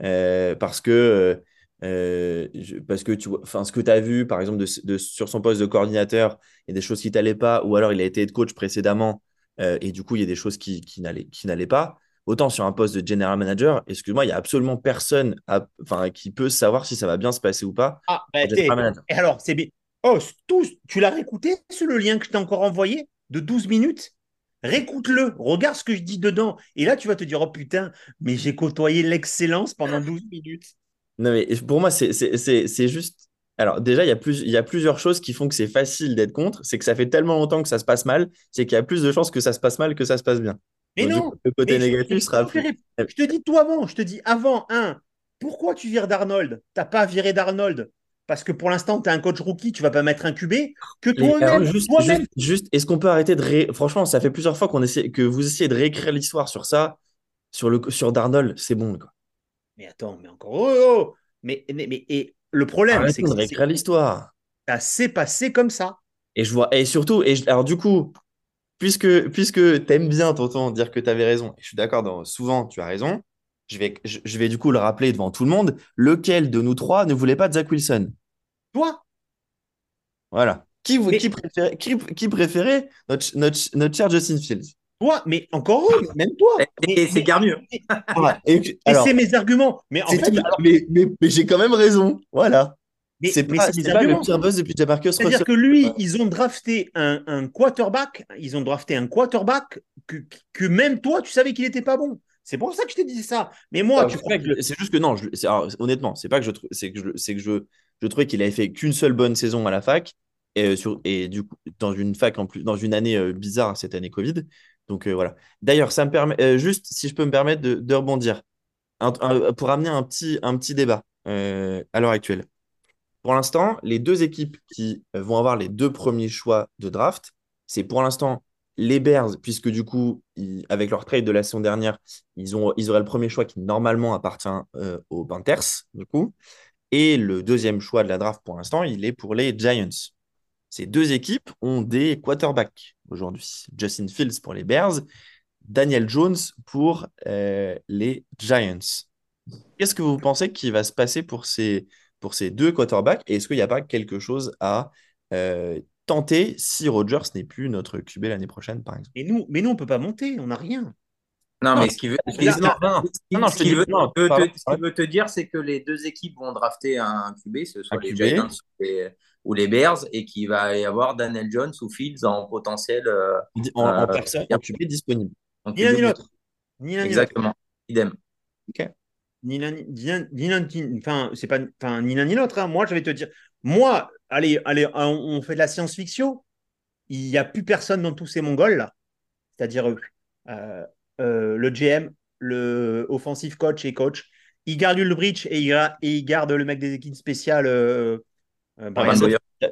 euh, parce que, euh, euh, je- parce que tu vois, enfin, ce que tu as vu, par exemple, de, de- sur son poste de coordinateur, il y a des choses qui t'allaient pas, ou alors il a été head coach précédemment, euh, et du coup, il y a des choses qui, qui n'allaient, qui n'allaient pas. Autant sur un poste de general manager, excuse-moi, il n'y a absolument personne à- qui peut savoir si ça va bien se passer ou pas. Ah, bah. Et alors, c'est bien. Oh, tous, tu l'as réécouté, c'est le lien que je t'ai encore envoyé de 12 minutes? Réécoute-le, regarde ce que je dis dedans. Et là, tu vas te dire, oh putain, mais j'ai côtoyé l'excellence pendant 12 minutes. Non, mais pour moi, c'est c'est- c'est- c'est juste. Alors, déjà, il y, a plus, il y a plusieurs choses qui font que c'est facile d'être contre. C'est que ça fait tellement longtemps que ça se passe mal, c'est qu'il y a plus de chances que ça se passe mal que ça se passe bien. Mais Donc, non, coup, le côté négatif sera je plus. Je te dis tout avant, je te dis avant, un, pourquoi tu vires d'Arnold? T'as pas viré d'Arnold parce que pour l'instant, tu es un coach rookie, tu vas pas mettre un QB que toi-même. juste, juste, juste, est-ce qu'on peut arrêter de ré... Franchement, ça fait plusieurs fois qu'on essaie, que vous essayez de réécrire l'histoire sur ça, sur le, sur Darnold, c'est bon. Quoi. Mais attends, mais encore. Oh, oh, mais, mais, mais- et le problème, c'est de que c'est- réécrire l'histoire. ça s'est passé comme ça. Et je vois, et surtout, et je- alors du coup, puisque, puisque t'aimes bien, tonton, dire que tu avais raison, et je suis d'accord, souvent tu as raison, je vais, je, je vais du coup le rappeler devant tout le monde, lequel de nous trois ne voulait pas de Zach Wilson? Toi, Voilà. Qui, vous- Mais- qui, préférait, qui, qui préférait notre, notre, notre cher Justin Fields? toi, mais encore eux, même toi. Et c'est Garmieux. Voilà. Et, c'est mes arguments. Mais en fait, tout, alors, mais, mais, mais j'ai quand même raison. Voilà. mais, C'est pas, le pire buzz depuis Jamarcus C'est-à-dire que lui, ils ont drafté un, un quarterback, ils ont drafté un quarterback que, que même toi, tu savais qu'il n'était pas bon. C'est pour ça que je t'ai dit ça. Mais moi, Ah, tu c'est crois que c'est juste que non, je- c'est- alors, honnêtement, c'est pas que je c'est que je, c'est que je, je trouvais qu'il avait fait qu'une seule bonne saison à la fac et, euh, sur, et du coup dans une fac en plus dans une année euh, bizarre cette année Covid. Donc euh, voilà. D'ailleurs, ça me permet juste si je peux me permettre de, de rebondir Un- un- pour amener un petit un petit débat à l'heure actuelle. Pour l'instant, les deux équipes qui vont avoir les deux premiers choix de draft, c'est pour l'instant les Bears, puisque du coup, avec leur trade de la saison dernière, ils, ont, ils auraient le premier choix qui normalement appartient euh, aux Panthers, du coup. Et le deuxième choix de la draft pour l'instant, il est pour les Giants. Ces deux équipes ont des quarterbacks aujourd'hui. Justin Fields pour les Bears, Daniel Jones pour euh, les Giants. Qu'est-ce que vous pensez qui va se passer pour ces, pour ces deux quarterbacks? Et est-ce qu'il n'y a pas quelque chose à euh, tenter si Rodgers n'est plus notre QB l'année prochaine, par exemple? mais nous, mais nous, on peut pas monter, on n'a rien. Non, Non, mais ce qu'il veut, te qu'il dis- veut, non, te- pardon, te- ce qu'il veut te dire, c'est que les deux équipes vont drafter un QB, ce soit les QB. Giants ou les, ou les Bears, et qu'il va y avoir Daniel Jones ou Fields en potentiel. euh, En, en Euh, personne, en QB disponible. en Ni l'un QB. ni l'autre. Ni l'un ni l'autre. Exactement. Idem. Ni l'un ni, ni l'un- ni enfin, c'est pas, enfin, ni l'un ni l'autre. hein. Moi, je vais te dire, moi, allez, allez, on, fait de la science-fiction. Il n'y a plus personne dans tous ces Mongols là. C'est-à-dire, euh, euh, le GM, le offensive coach et coach. Il garde Ulbrich et il, et il garde le mec des équipes spéciales. euh, Ah, bah,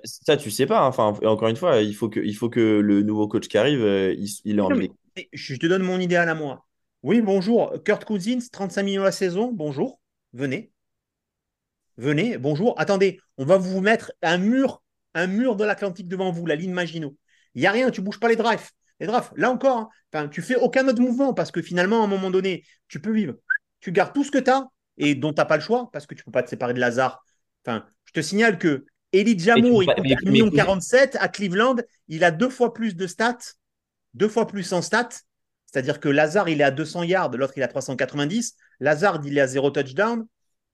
ça, tu sais pas. hein. Enfin, encore une fois, il faut que, il faut que le nouveau coach qui arrive, il, il mais- mais je te donne mon idéal à moi. Oui, bonjour. Kurt Cousins, 35 millions la saison. Bonjour. Venez. Venez. Bonjour. Attendez, on va vous mettre un mur, un mur de l'Atlantique devant vous, la ligne Maginot. Il n'y a rien, tu bouges pas les drives. Les drives, là encore, hein, tu fais aucun autre mouvement parce que finalement, à un moment donné, tu peux vivre. Tu gardes tout ce que tu as et dont tu n'as pas le choix parce que tu ne peux pas te séparer de Lazare. Enfin, je te signale que Elie Jamour, Et il coûte mais- 1,47 million mais- 47 à Cleveland. Il a deux fois plus de stats, deux fois plus en stats. C'est-à-dire que Lazare, il est à 200 yards, l'autre, il est à 390. Lazare, il est à zéro touchdown.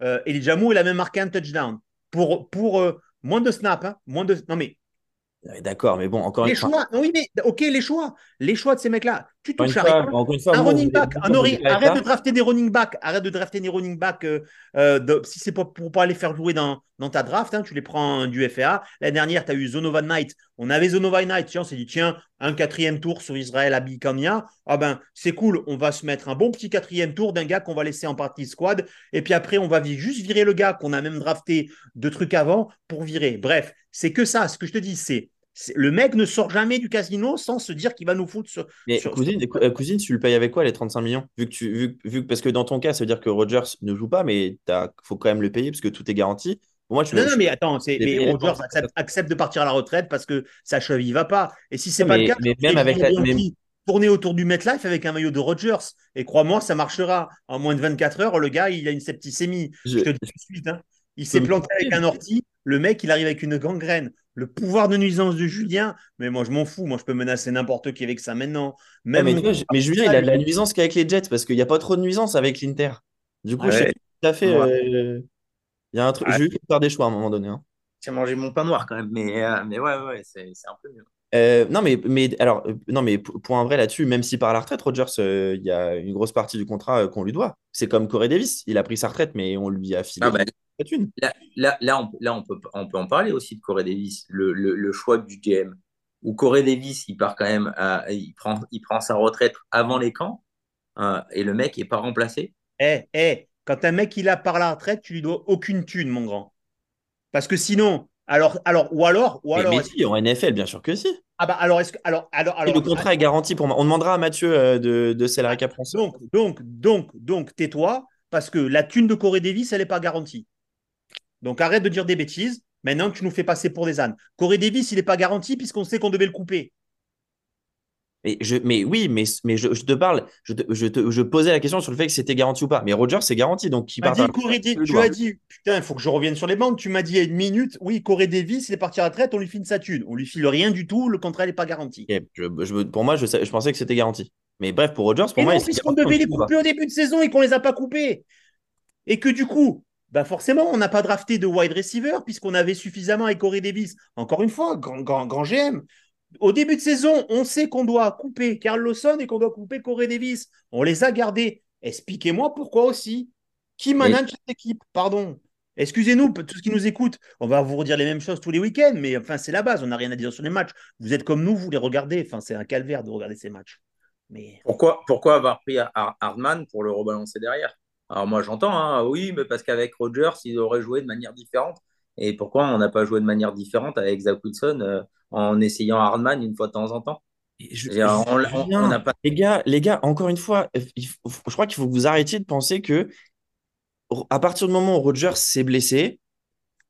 Euh, Elie Jamour, il a même marqué un touchdown. Pour, pour euh, moins de snaps. hein, moins de... Non, mais D'accord, mais bon, encore les une fois. choix. Non, oui, mais OK, les choix. Les choix de ces mecs-là. Tu touches à fois, rien. fois, Un running back, un arrête de drafter des running backs, arrête de drafter des running backs euh, euh, si c'est pas pour pas les faire jouer dans, dans ta draft, hein, tu les prends du FA. L'année dernière, tu as eu Zonovan Knight. On avait Zonovan Knight, tiens, on s'est dit, tiens, un quatrième tour sur Israël Abikania. Ah ben, c'est cool, on va se mettre un bon petit quatrième tour d'un gars qu'on va laisser en partie squad. Et puis après, on va juste virer le gars qu'on a même drafté de trucs avant pour virer. Bref, c'est que ça. Ce que je te dis, c'est le mec ne sort jamais du casino sans se dire qu'il va nous foutre sur, Mais sur- cousine, euh, cousine, tu le payes avec quoi les 35 millions? Vu que tu, vu, vu parce que dans ton cas, ça veut dire que Rodgers ne joue pas, mais il faut quand même le payer parce que tout est garanti. Moi, tu Non, non, mais attends, mais les accepte, accepte de partir à la retraite parce que sa cheville ne va pas. Et si c'est pas mais- le cas, mais même avec la- tourner autour du MetLife avec un maillot de Rodgers. Et crois-moi, ça marchera. En moins de 24 heures, le gars, il a une septicémie. Je- Je te dis tout de suite. hein. Il s'est planté avec un ortie. Le mec, il arrive avec une gangrène. Le pouvoir de nuisance de Julien, mais moi, je m'en fous. Moi, je peux menacer n'importe qui avec ça maintenant. Même mais, mon- Julien, il a de la nuisance qu'avec les Jets parce qu'il n'y a pas trop de nuisance avec l'Inter. Du coup, je sais tout à fait. Ouais. euh, Il y a un truc. Ouais. J'ai eu faire des choix à un moment donné. hein. J'ai mangé mon pain noir quand même, mais, euh, mais ouais, ouais, c'est c'est un peu mieux. Euh, non, mais, mais alors, euh, non, mais pour un vrai là-dessus, même si par la retraite, Rodgers, euh, il y a une grosse partie du contrat euh, qu'on lui doit. C'est comme Corey Davis. Il a pris sa retraite, mais on lui a filé Ah bah, la thune. Là, là, là, on, là on, peut, on peut en parler aussi de Corey Davis, le, le, le choix du GM. Où Corey Davis, il part quand même, à- il, prend, il prend sa retraite avant les camps euh, et le mec n'est pas remplacé. Eh, eh, quand un mec il a par la retraite, tu lui dois aucune thune, mon grand. Parce que sinon, alors, alors, ou alors, ou Mais, alors, mais est-ce- si, en NFL, bien sûr que si. ah bah alors, est-ce que, alors, alors, Et le contrat est garanti pour moi. On demandera à Mathieu euh, de, de Salary Cap France. donc, donc, donc, donc, tais-toi, parce que la thune de Corée Davis, elle n'est pas garantie. Donc, arrête de dire des bêtises. Maintenant, tu nous fais passer pour des ânes. Corée Davis, il n'est pas garanti puisqu'on sait qu'on devait le couper. Mais, je, mais oui, mais, mais je, je te parle, je, te- je, te- je posais la question sur le fait que c'était garanti ou pas. Mais Rodgers, c'est garanti, donc il Tu part dit as dit, putain, il faut que je revienne sur les bandes. Tu m'as dit il y a une minute, oui, Corée Davis, il est parti à la retraite, on lui file sa thune. On lui file rien du tout, le contrat n'est pas garanti. Pour moi, je, sais- je pensais que c'était garanti. Mais bref, pour Rodgers, pour Et moi, non, puisqu'on devait les couper au début de saison et qu'on les a pas coupés. Et que du coup, bah forcément, on n'a pas drafté de wide receiver puisqu'on avait suffisamment avec Corey Davis. Encore une fois, grand, grand, grand GM. Au début de saison, on sait qu'on doit couper Carl Lawson et qu'on doit couper Corey Davis. On les a gardés. Expliquez-moi pourquoi aussi. Qui manage cette équipe? Pardon. Excusez-nous, tous ceux qui nous écoutent, on va vous redire les mêmes choses tous les week-ends, mais enfin, c'est la base, on n'a rien à dire sur les matchs. Vous êtes comme nous, vous les regardez. Enfin, c'est un calvaire de regarder ces matchs. Mais Pourquoi, pourquoi avoir pris Har- Hardman pour le rebalancer derrière? Alors moi j'entends, hein, oui, mais parce qu'avec Rodgers, il aurait joué de manière différente. Et pourquoi on n'a pas joué de manière différente avec Zach Wilson euh, en essayant Hardman une fois de temps en temps? Je- on pas- Les gars, les gars, encore une fois, il faut- je crois qu'il faut que vous arrêtiez de penser que à partir du moment où Rodgers s'est blessé,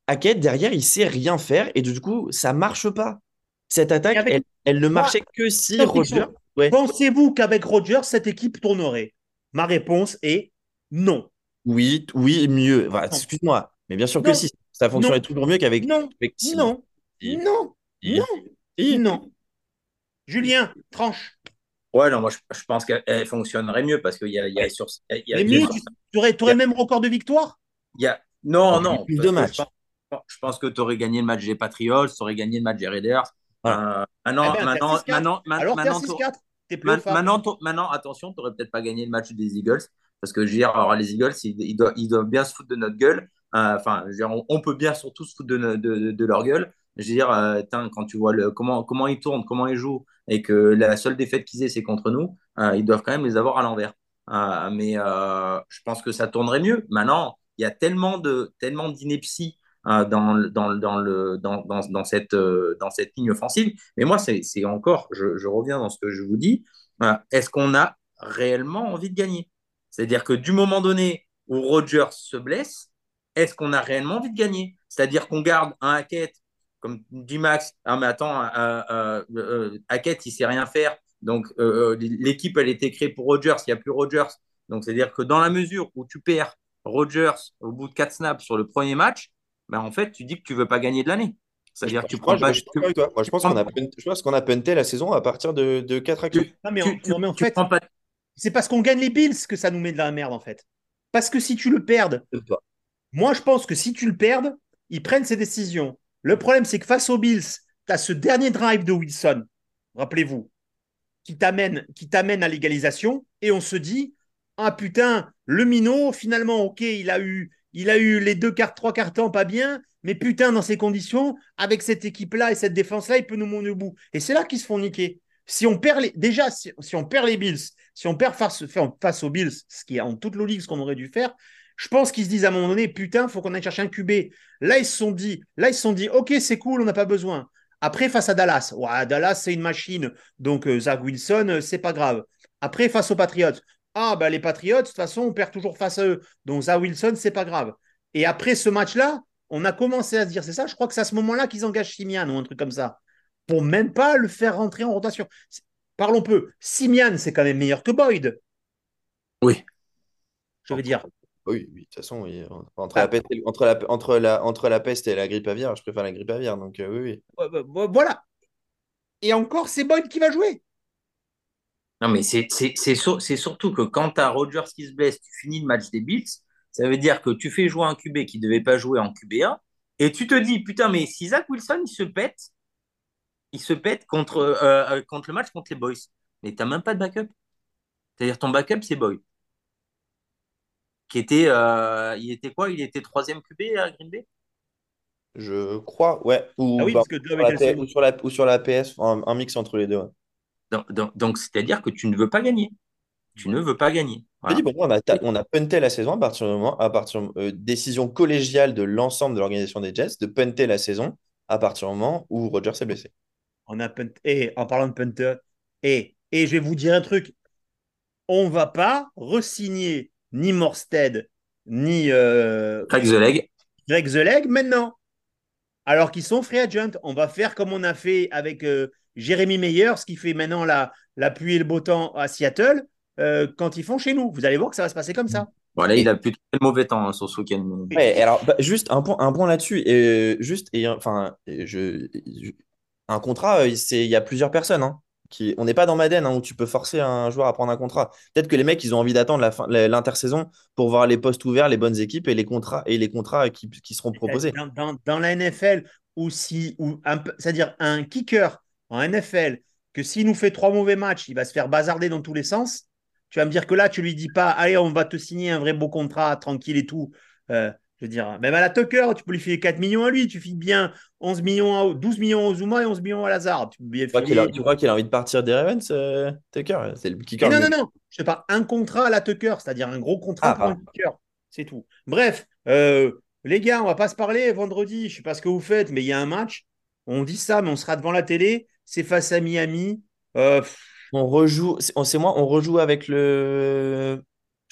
Hackett, derrière, il sait rien faire et du coup, ça marche pas. Cette attaque, avec- elle, elle ne marchait que si. Rodgers. Ouais. Pensez-vous qu'avec Rodgers, cette équipe tournerait? Ma réponse est non. Oui, oui, mieux. Excuse-moi, mais bien sûr que si. Ça fonctionnerait Non. toujours mieux qu'avec. Non, avec- non, Si. non, Si. non, Si. non. Julien, tranche. Ouais, non, moi je, je pense qu'elle elle fonctionnerait mieux parce qu'il y a, il y a sur. il y a- Mais mieux, tu aurais, le même record de victoire? Il y a- Non, Il y a non. plus de matchs. Je pense, je pense que tu aurais gagné le match des Patriots, tu aurais gagné le match des Raiders. Voilà. Euh, maintenant, Eh ben, maintenant, 6-4. maintenant, ma- Alors, t'es à maintenant, 6-4. T'es Ma- playoff. Maintenant, to- maintenant, attention, tu n'aurais peut-être pas gagné le match des Eagles. Parce que je veux dire, alors, les Eagles, ils, ils doivent, ils doivent bien se foutre de notre gueule. Euh, Enfin, on, peut bien surtout se foutre de, de, leur gueule. Je veux dire, euh, quand tu vois comment, ils tournent, comment ils jouent, et que la seule défaite qu'ils aient, c'est contre nous, euh, ils doivent quand même les avoir à l'envers. Mais je pense que ça tournerait mieux. Maintenant, il y a tellement de tellement d'ineptie dans, cette, dans cette ligne offensive. Mais moi, c'est encore, je, je reviens dans ce que je vous dis, est-ce qu'on a réellement envie de gagner? C'est-à-dire que du moment donné où Rodgers se blesse, est-ce qu'on a réellement envie de gagner? C'est-à-dire qu'on garde un Hackett, comme dit Max, ah mais attends, euh, euh, euh, Hackett, il sait rien faire, donc euh, euh, l'équipe, elle était créée pour Rodgers, il n'y a plus Rodgers. Donc c'est-à-dire que dans la mesure où tu perds Rodgers au bout de 4 snaps sur le premier match, ben, en fait, tu dis que tu veux pas gagner de l'année. C'est-à-dire que tu prends je, pas. je je pense qu'on a, punt- je pense qu'on a punté la saison à partir de, de 4 actions. tu- Non, mais, tu- en, tu- non, mais en tu fait, prends pas- c'est parce qu'on gagne les Bills que ça nous met de la merde, en fait. Parce que si tu le perdes, Pas. Moi, je pense que si tu le perdes, ils prennent ces décisions. Le problème, c'est que face aux Bills, tu as ce dernier drive de Wilson, rappelez-vous, qui t'amène qui t'amène à l'égalisation, et on se dit, ah putain, le minot, finalement, ok, il a eu, il a eu les deux quarts, trois temps pas bien, mais putain, dans ces conditions, avec cette équipe-là et cette défense-là, il peut nous monter au bout. Et c'est là qu'ils se font niquer. Si on perd les, déjà, si, on perd les Bills, si on perd face, face aux Bills, ce qui est en toute logique ce qu'on aurait dû faire, je pense qu'ils se disent à un moment donné, putain, faut qu'on aille chercher un QB. Là, ils se sont dit, là, ils se sont dit, ok, c'est cool, on n'a pas besoin. Après, face à Dallas, ouais, Dallas, c'est une machine. Donc, euh, Zach Wilson, euh, c'est pas grave. Après, face aux Patriots, ah, bah, les Patriots, de toute façon, on perd toujours face à eux. Donc, Zach Wilson, c'est pas grave. Et après ce match-là, on a commencé à se dire, c'est ça, je crois que c'est à ce moment-là qu'ils engagent Simian ou un truc comme ça, pour même pas le faire rentrer en rotation. Parlons peu. Simian, c'est quand même meilleur que Boyd. Oui. Je veux dire. Oui, oui, de toute façon, oui. Entre, la peste et, entre, la, entre, la, entre la peste et la grippe aviaire, je préfère la grippe aviaire. Donc, euh, oui, oui. Euh, euh, Voilà. Et encore, c'est Boyd qui va jouer. Non, mais c'est c'est- c'est sur- c'est surtout que quand tu as Rodgers qui se blesse, tu finis le match des Bills, ça veut dire que tu fais jouer un QB qui ne devait pas jouer en QB1, et tu te dis, putain, mais si Zach Wilson, il se pète, il se pète contre, euh, euh, contre le match contre les Boys, mais tu n'as même pas de backup. C'est-à-dire ton backup, c'est Boyd. Qui était, euh, il était quoi? Il était troisième QB à Green Bay? Je crois, ouais. Ou, Ah oui, bah, parce que sur la ou sur la, ou sur la PS, un, un mix entre les deux. ouais. Donc, donc- donc, c'est-à-dire que tu ne veux pas gagner. Tu ne veux pas gagner. Je Voilà. dis, pour moi, on a, on a punté la saison à partir du moment, à partir euh, décision collégiale de l'ensemble de l'organisation des Jets de punter la saison à partir du moment où Rodgers s'est blessé. On a punt- Et en parlant de punter, et, et je vais vous dire un truc. On va pas resigner ni Morstead, ni euh, Craig the leg. Greg The Leg maintenant. Alors qu'ils sont free agent. On va faire comme on a fait avec euh, Jérémy Meyer, ce qui fait maintenant la, la pluie et le beau temps à Seattle, euh, quand ils font chez nous. Vous allez voir que ça va se passer comme ça. Voilà, il a plutôt fait le mauvais temps hein, sur ce week-end. Ouais, alors, bah, juste un point, un point là-dessus. Et juste, et, enfin, et je, je- un contrat, euh, c'est, il y a plusieurs personnes. hein, qui, on n'est pas dans Madden hein, où tu peux forcer un joueur à prendre un contrat. Peut-être que les mecs, ils ont envie d'attendre la fin, la- l'intersaison pour voir les postes ouverts, les bonnes équipes et les contrats et les contrats qui, qui seront proposés. Dans, dans- dans la NFL, ou si, ou un peu- c'est-à-dire un kicker en NFL, que s'il nous fait trois mauvais matchs, il va se faire bazarder dans tous les sens. Tu vas me dire que là, tu lui dis pas, allez, on va te signer un vrai beau contrat, tranquille et tout. Euh, je veux dire, même à la Tucker, tu peux lui filer 4 millions à lui, tu files bien 11 millions à, 12 millions au Zuma et 11 millions à Lazare. Tu crois qu'il a, envie de partir des Ravens, euh, Tucker? C'est le kicker. Non, non, non, je sais pas, un contrat à la Tucker, c'est-à-dire un gros contrat Ah, pour un kicker. C'est tout. Bref, euh, les gars, on va pas se parler vendredi. Je sais pas ce que vous faites, mais il y a un match. On dit ça, mais on sera devant la télé. C'est face à Miami. Euh, On rejoue, c'est moi, on rejoue avec le.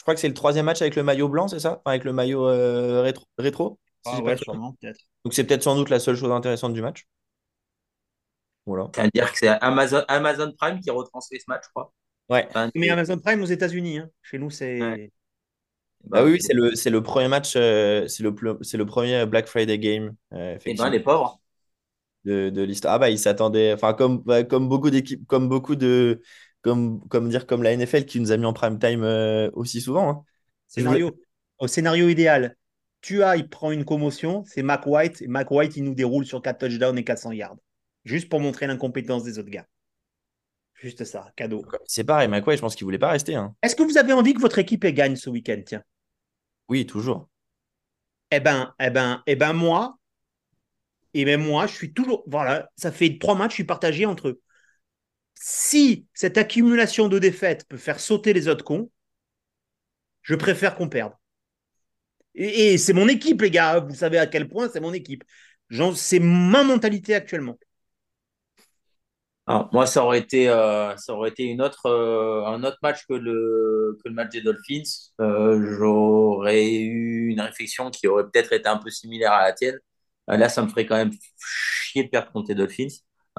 Je crois que c'est le troisième match avec le maillot blanc, c'est ça? Enfin, avec le maillot euh, rétro, ah ouais, sûrement. Donc c'est peut-être sans doute la seule chose intéressante du match. Voilà. C'est-à-dire que c'est Amazon, Amazon Prime qui retransmet ce match, je crois. Ouais. Enfin, Mais Amazon Prime aux États-Unis. hein. Chez nous, c'est. Ouais. Bah oui, oui, c'est le, c'est le premier match, euh, c'est le, le premier Black Friday game, euh, Eh ben, les pauvres. de, de l'histoire. Ah bah, ils s'attendaient, enfin, comme, bah, comme beaucoup d'équipes, comme beaucoup de, comme, comme dire, comme la NFL qui nous a mis en prime time euh, aussi souvent. hein. Scénario, au scénario idéal, Tua, il prend une commotion, c'est Mac White, et Mac White, il nous déroule sur 4 touchdowns et 400 yards. Juste pour montrer l'incompétence des autres gars. Juste ça, cadeau. C'est pareil, McWay, je pense qu'il voulait pas rester. hein. Est-ce que vous avez envie que votre équipe gagne ce week-end Tiens? Oui, toujours. Eh ben, eh ben, eh ben moi, eh ben moi, je suis toujours. Voilà, ça fait trois matchs, je suis partagé entre eux. Si cette accumulation de défaites peut faire sauter les autres cons, je préfère qu'on perde. Et, c'est mon équipe, les gars. Vous savez à quel point c'est mon équipe. C'est ma mentalité actuellement. Moi, ça aurait été, euh, ça aurait une autre, euh, un autre match que le, match des Dolphins. Euh, j'aurais eu une réflexion qui aurait peut-être été un peu similaire à la tienne. Là, ça me ferait quand même chier de perdre contre les Dolphins,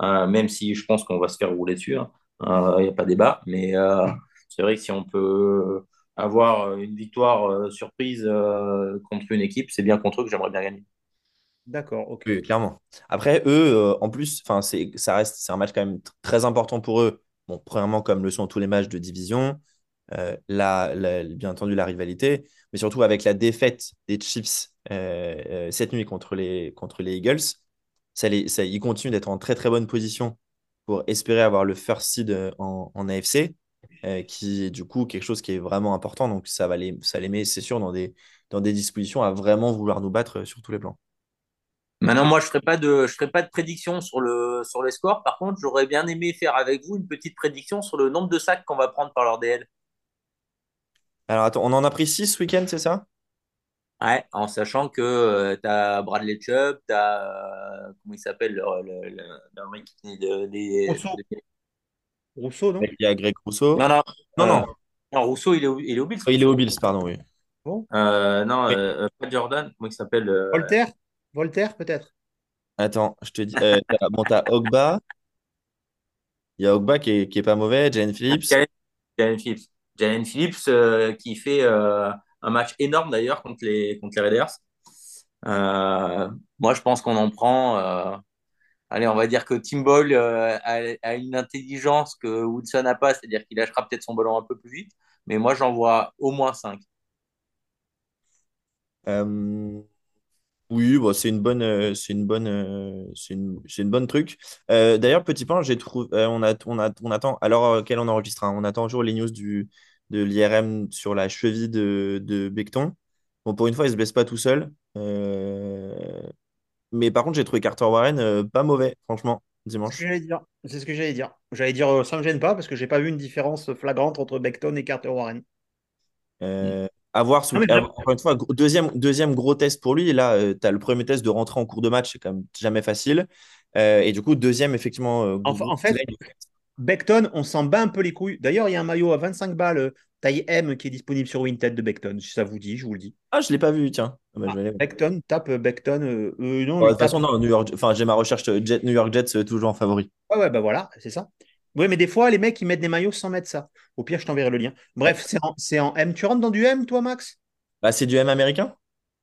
même si je pense qu'on va se faire rouler dessus. Il n'y a pas débat. Mais euh, c'est vrai que si on peut avoir une victoire euh, surprise euh, contre une équipe, c'est bien contre eux que j'aimerais bien gagner. D'accord, ok. Oui, clairement. Après, eux, euh, en plus, enfin, c'est, ça reste, c'est un match quand même tr- très important pour eux. Bon, premièrement, comme le sont tous les matchs de division, euh, la, la- bien entendu la rivalité, mais surtout avec la défaite des Chiefs euh, euh, cette nuit contre les, contre les Eagles, ça les, ça, ils continuent d'être en très très bonne position pour espérer avoir le first seed euh, en, en AFC, euh, qui est du coup quelque chose qui est vraiment important. Donc ça va les, ça les met, c'est sûr, dans des, dans des dispositions à vraiment vouloir nous battre euh, sur tous les plans. Maintenant, moi, je ne ferai pas de, je ferai pas de prédiction sur le, sur les scores. Par contre, j'aurais bien aimé faire avec vous une petite prédiction sur le nombre de sacs qu'on va prendre par leur DL. Alors attends, on en a pris 6 ce week-end, c'est ça? Ouais, en sachant que tu as Bradley Chubb, tu as, comment il s'appelle, le, le, le, le mec qui de, des- Rousseau. Rousseau, non? Il y a Greg Rousseau. Non, non, Non, euh, non. non, Rousseau, il est, au- il est au Bills. Il est au Bills, pardon, oui. Euh, non, Oui. euh, pas Jordan, comment il s'appelle euh, Voltaire? Voltaire, peut-être Attends, je te dis. euh, t'as- bon, t'as Ogba. Il y a Ogba qui est, qui est pas mauvais. Jalen Phillips. Jalen Jalen Phillips. Jalen Phillips euh, qui fait euh, un match énorme d'ailleurs contre les, contre les Raiders. Euh, moi, je pense qu'on en prend. euh, allez, on va dire que Tim Boyle euh, a, a une intelligence que Woodson n'a pas, c'est-à-dire qu'il lâchera peut-être son ballon un peu plus vite. Mais moi, j'en vois au moins 5. Euh, oui, bon, c'est une bonne, c'est une bonne, c'est une, une bonne truc. D'ailleurs, petit point, j'ai trouvé, on a, on a, on attend. Alors, quel on enregistre, hein, on attend toujours les news du, de l'IRM sur la cheville de, de Becton. Bon, pour une fois, il se blesse pas tout seul. Euh, mais par contre, j'ai trouvé Carter Warren euh, pas mauvais, franchement, C'est ce dimanche. que j'allais dire. C'est ce que j'allais dire. J'allais dire, euh, ça me gêne pas parce que j'ai pas vu une différence flagrante entre Beckton et Carter Warren. Euh, à voir ce Ah, encore une fois, deuxième, deuxième gros test pour lui. Et là, tu as le premier test de rentrer en cours de match, c'est quand même jamais facile. Euh, et du coup, deuxième, effectivement. euh, En, en fait, Beckton, on s'en bat un peu les couilles. D'ailleurs, il y a un maillot à 25 balles, euh, taille M, qui est disponible sur Vinted de Beckton. Si ça vous dit, je vous le dis. Ah, je l'ai pas vu, tiens. Ah, bah, aller voir. Beckton, tape euh, Beckton. euh, euh, non, Ouais, de toute façon, non, New York, enfin, j'ai ma recherche Jet, New York Jets toujours en favori. Ouais, ouais, bah voilà, c'est ça. Oui, mais des fois, les mecs, ils mettent des maillots sans mettre ça. Au pire, je t'enverrai le lien. Bref, c'est en, c'est en M. Tu rentres dans du M, toi, Max? Bah, c'est du M américain?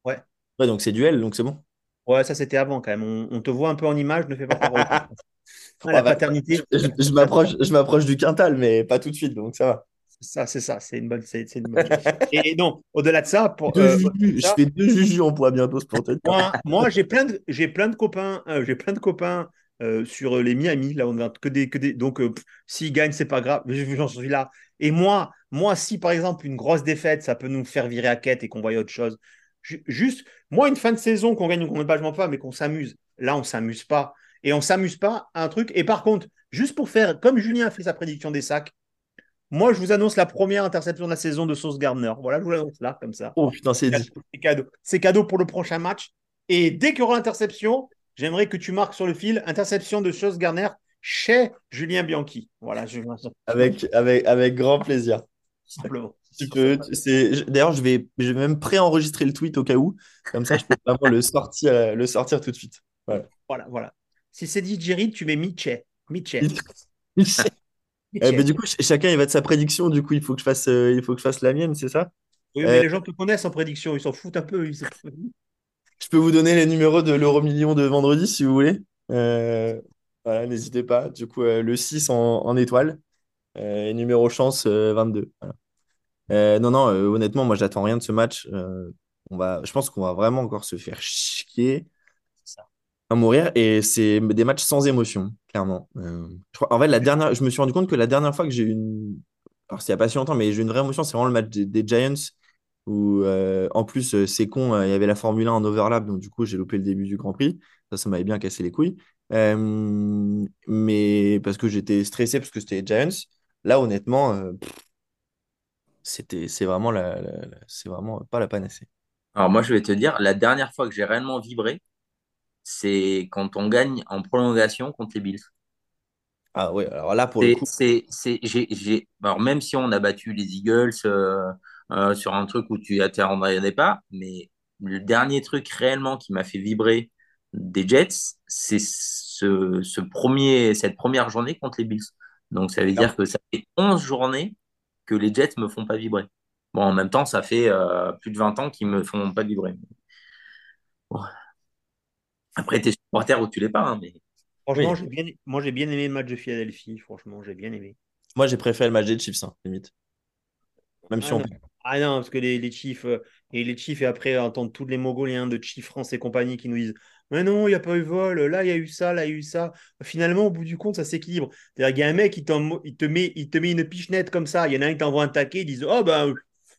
Ouais. Ouais, donc c'est du L, donc c'est bon. Ouais, ça, c'était avant quand même. On, on te voit un peu en image, ne fais pas au- Ah, la paternité. Je, m'approche, je m'approche du quintal, mais pas tout de suite, donc ça va. Ça, c'est ça, c'est une bonne. C'est, une bonne... Et non, au-delà de ça, pour, euh, ça- je fais deux jujus en poids bientôt, te dire. moi, moi j'ai plein de, j'ai plein de copains, euh, j'ai plein de copains euh, sur les Miami. Là, on a que des, que des. Donc, s'ils gagnent, c'est pas grave. Je- J'en suis là. Et moi, moi, si par exemple une grosse défaite, ça peut nous faire virer à quête et qu'on voit autre chose. Ju- Juste, moi, une fin de saison, qu'on gagne ou qu'on gagne pas, je m'en pas, mais qu'on s'amuse. Là, on s'amuse pas. Et on s'amuse pas à un truc. Et par contre, juste pour faire, comme Julien a fait sa prédiction des sacs, moi, je vous annonce la première interception de la saison de Sauce Gardner. Voilà, je vous l'annonce là, comme ça. Oh putain, c'est dit. C'est cadeau. C'est cadeau pour le prochain match. Et dès qu'il y aura interception, j'aimerais que tu marques sur le fil interception de Sauce Gardner chez Julien Bianchi. Voilà, je Avec, avec, avec grand plaisir. simplement. Tu peux, d'ailleurs, je vais, je vais même pré-enregistrer le tweet au cas où. Comme ça, je peux vraiment le sortir, euh, le sortir tout de suite. Voilà, voilà. Si c'est dit Jerry, tu mets Miche. Miche. Eh ben, du coup, ch- chacun il va de sa prédiction. Du coup, il faut que je fasse, euh, il faut que je fasse la mienne, c'est ça? Oui, mais Euh, les gens te connaissent en prédiction, ils s'en foutent un peu. ils- Je peux vous donner les numéros de l'euro million de vendredi si vous voulez. Euh, voilà, n'hésitez pas. Du coup, le 6 en, en étoile. Et numéro chance euh, 22. Voilà. Euh, non, non, honnêtement, moi, j'attends rien de ce match. On va, je pense qu'on va vraiment encore se faire chier à mourir. Et c'est des matchs sans émotion, clairement. Euh, en fait, la dernière, je me suis rendu compte que la dernière fois que j'ai eu une. Alors, c'est pas si longtemps, mais j'ai eu une vraie émotion, c'est vraiment le match des, Giants. Où, euh, en plus, euh, c'est con, il y avait la Formule 1 en overlap, donc du coup, j'ai loupé le début du Grand Prix. Ça, ça m'avait bien cassé les couilles. Mais parce que j'étais stressé parce que c'était les Giants. Là, honnêtement, c'était, c'est vraiment la- c'est vraiment pas la panacée. Alors moi, je vais te dire, la dernière fois que j'ai réellement vibré, c'est quand on gagne en prolongation contre les Bills. Ah ouais, alors là, pour le coup, c'est, c'est, j'ai, j'ai... Alors même si on a battu les Eagles euh, euh, sur un truc où tu attendais pas, mais le dernier truc réellement qui m'a fait vibrer des Jets, c'est ce, ce premier, cette première journée contre les Bills. Donc ça veut dire que ça fait 11 journées que les Jets me font pas vibrer. Bon, en même temps, ça fait euh, plus de 20 ans qu'ils me font pas vibrer. Bon. Après, t'es supporter ou tu l'es pas, hein, mais Franchement, Oui. j'ai bien, moi j'ai bien aimé le match de Philadelphie. Franchement, j'ai bien aimé. moi, j'ai préféré le match des Chiefs, hein, limite. Même si Ah on non, Ah non, parce que les, les Chiefs, euh, et les Chiefs, et après entendre tous les Mongoliens de Chiefs France et compagnie qui nous disent Mais non, il n'y a pas eu vol, là il y a eu ça, là il y a eu ça. Finalement, au bout du compte, ça s'équilibre. C'est-à-dire qu'il y a un mec, il, te met, il te met une pichenette comme ça, il y en a un qui t'envoie un taquet, ils disent Oh ben,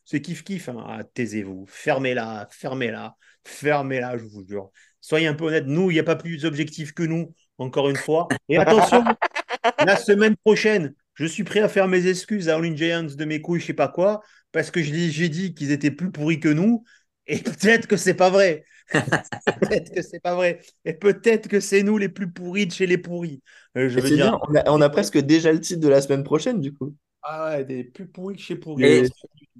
c'est kiff-kiff. hein. Ah, taisez-vous, fermez-la, fermez-la, fermez-la, je vous jure. Soyez un peu honnête, nous, il n'y a pas plus objectif que nous, encore une fois. Et attention, la semaine prochaine, je suis prêt à faire mes excuses à All Giants de mes couilles, je sais pas quoi, parce que j'ai dit qu'ils étaient plus pourris que nous, et peut-être que c'est pas vrai. peut-être que c'est pas vrai. Et peut-être que c'est nous les plus pourris de chez les pourris. Euh, je Et veux c'est dire, bien, on a, on a presque déjà le titre de la semaine prochaine, du coup. ah ouais, des plus pourris que chez pourris.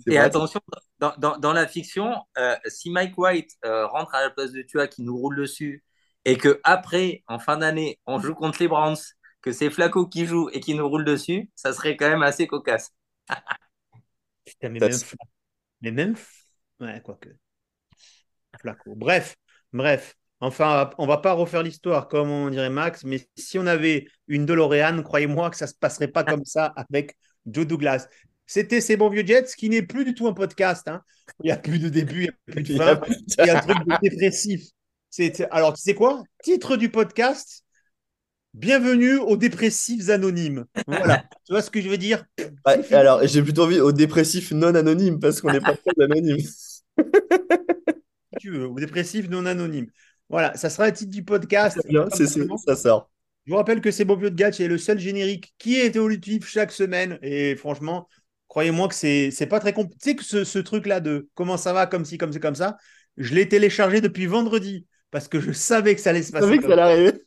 Et- attention, dans, dans- dans la fiction, euh, si Mike White euh, rentre à la place de Tua qui nous roule dessus et que après, en fin d'année, on joue contre les Browns, que c'est Flacco qui joue et qui nous roule dessus, ça serait quand même assez cocasse. Putain, mais même, mais même, ouais, quoique. Flacco. Bref, bref. Enfin, on va pas refaire l'histoire comme on dirait Max, mais si on avait une DeLorean, croyez-moi que ça se passerait pas comme ça avec Joe Douglas. C'était ces bons vieux Jets, qui n'est plus du tout un podcast. hein. Il n'y a plus de début, il n'y a plus de fin. Il y a un truc de dépressif. Alors, tu sais quoi? Titre du podcast Bienvenue aux dépressifs anonymes. Voilà. tu vois ce que je veux dire? Alors, j'ai plutôt envie au dépressif non anonyme parce qu'on n'est pas très anonyme. si tu veux, aux dépressifs non anonymes. Voilà, ça sera le titre du podcast. Bien, Simplement. ça sort. Je vous rappelle que c'est Bob de Gatch est le seul générique qui est évolutif chaque semaine. Et franchement, croyez-moi que c'est c'est pas très compliqué. Tu sais que ce, ce truc-là de comment ça va, comme ci, comme ci, comme ça, je l'ai téléchargé depuis vendredi parce que je savais que ça allait se Je passer. savais que comme ça allait arriver.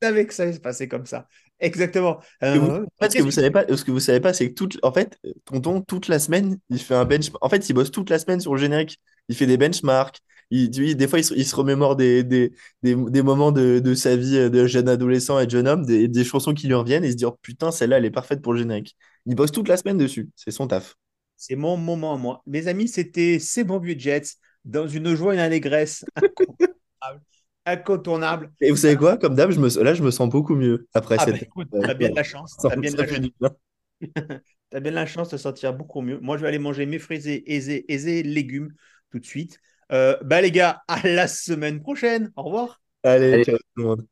Je savais que ça allait se passer comme ça. Exactement. Et vous- Euh, En fait, ce que vous savez pas, ce que vous savez pas, c'est que toute, en fait, Tonton, toute la semaine, il fait un bench. En fait, il bosse toute la semaine sur le générique. Il fait des benchmarks. Il, des fois, il se, il se remémore des, des, des, des moments de, de sa vie euh, de jeune adolescent et de jeune homme, des, des chansons qui lui reviennent et il se dit, oh putain, celle-là, elle est parfaite pour le générique. Il bosse toute la semaine dessus. C'est son taf. C'est mon moment à moi. Mes amis, c'était C'est bon vieux Jets dans une joie et une allégresse incontournable. incontournable. Et vous savez quoi? Comme d'hab, me, là, je me sens beaucoup mieux après Ah bah cette. écoute, t'as bien de la chance. T'as bien, la du bien. T'as bien de la chance de se sentir beaucoup mieux. Moi, je vais aller manger mes fruits et, aisés, aisés légumes tout de suite. Euh, bah les gars, à la semaine prochaine. Au revoir. Allez, Allez. ciao tout le monde.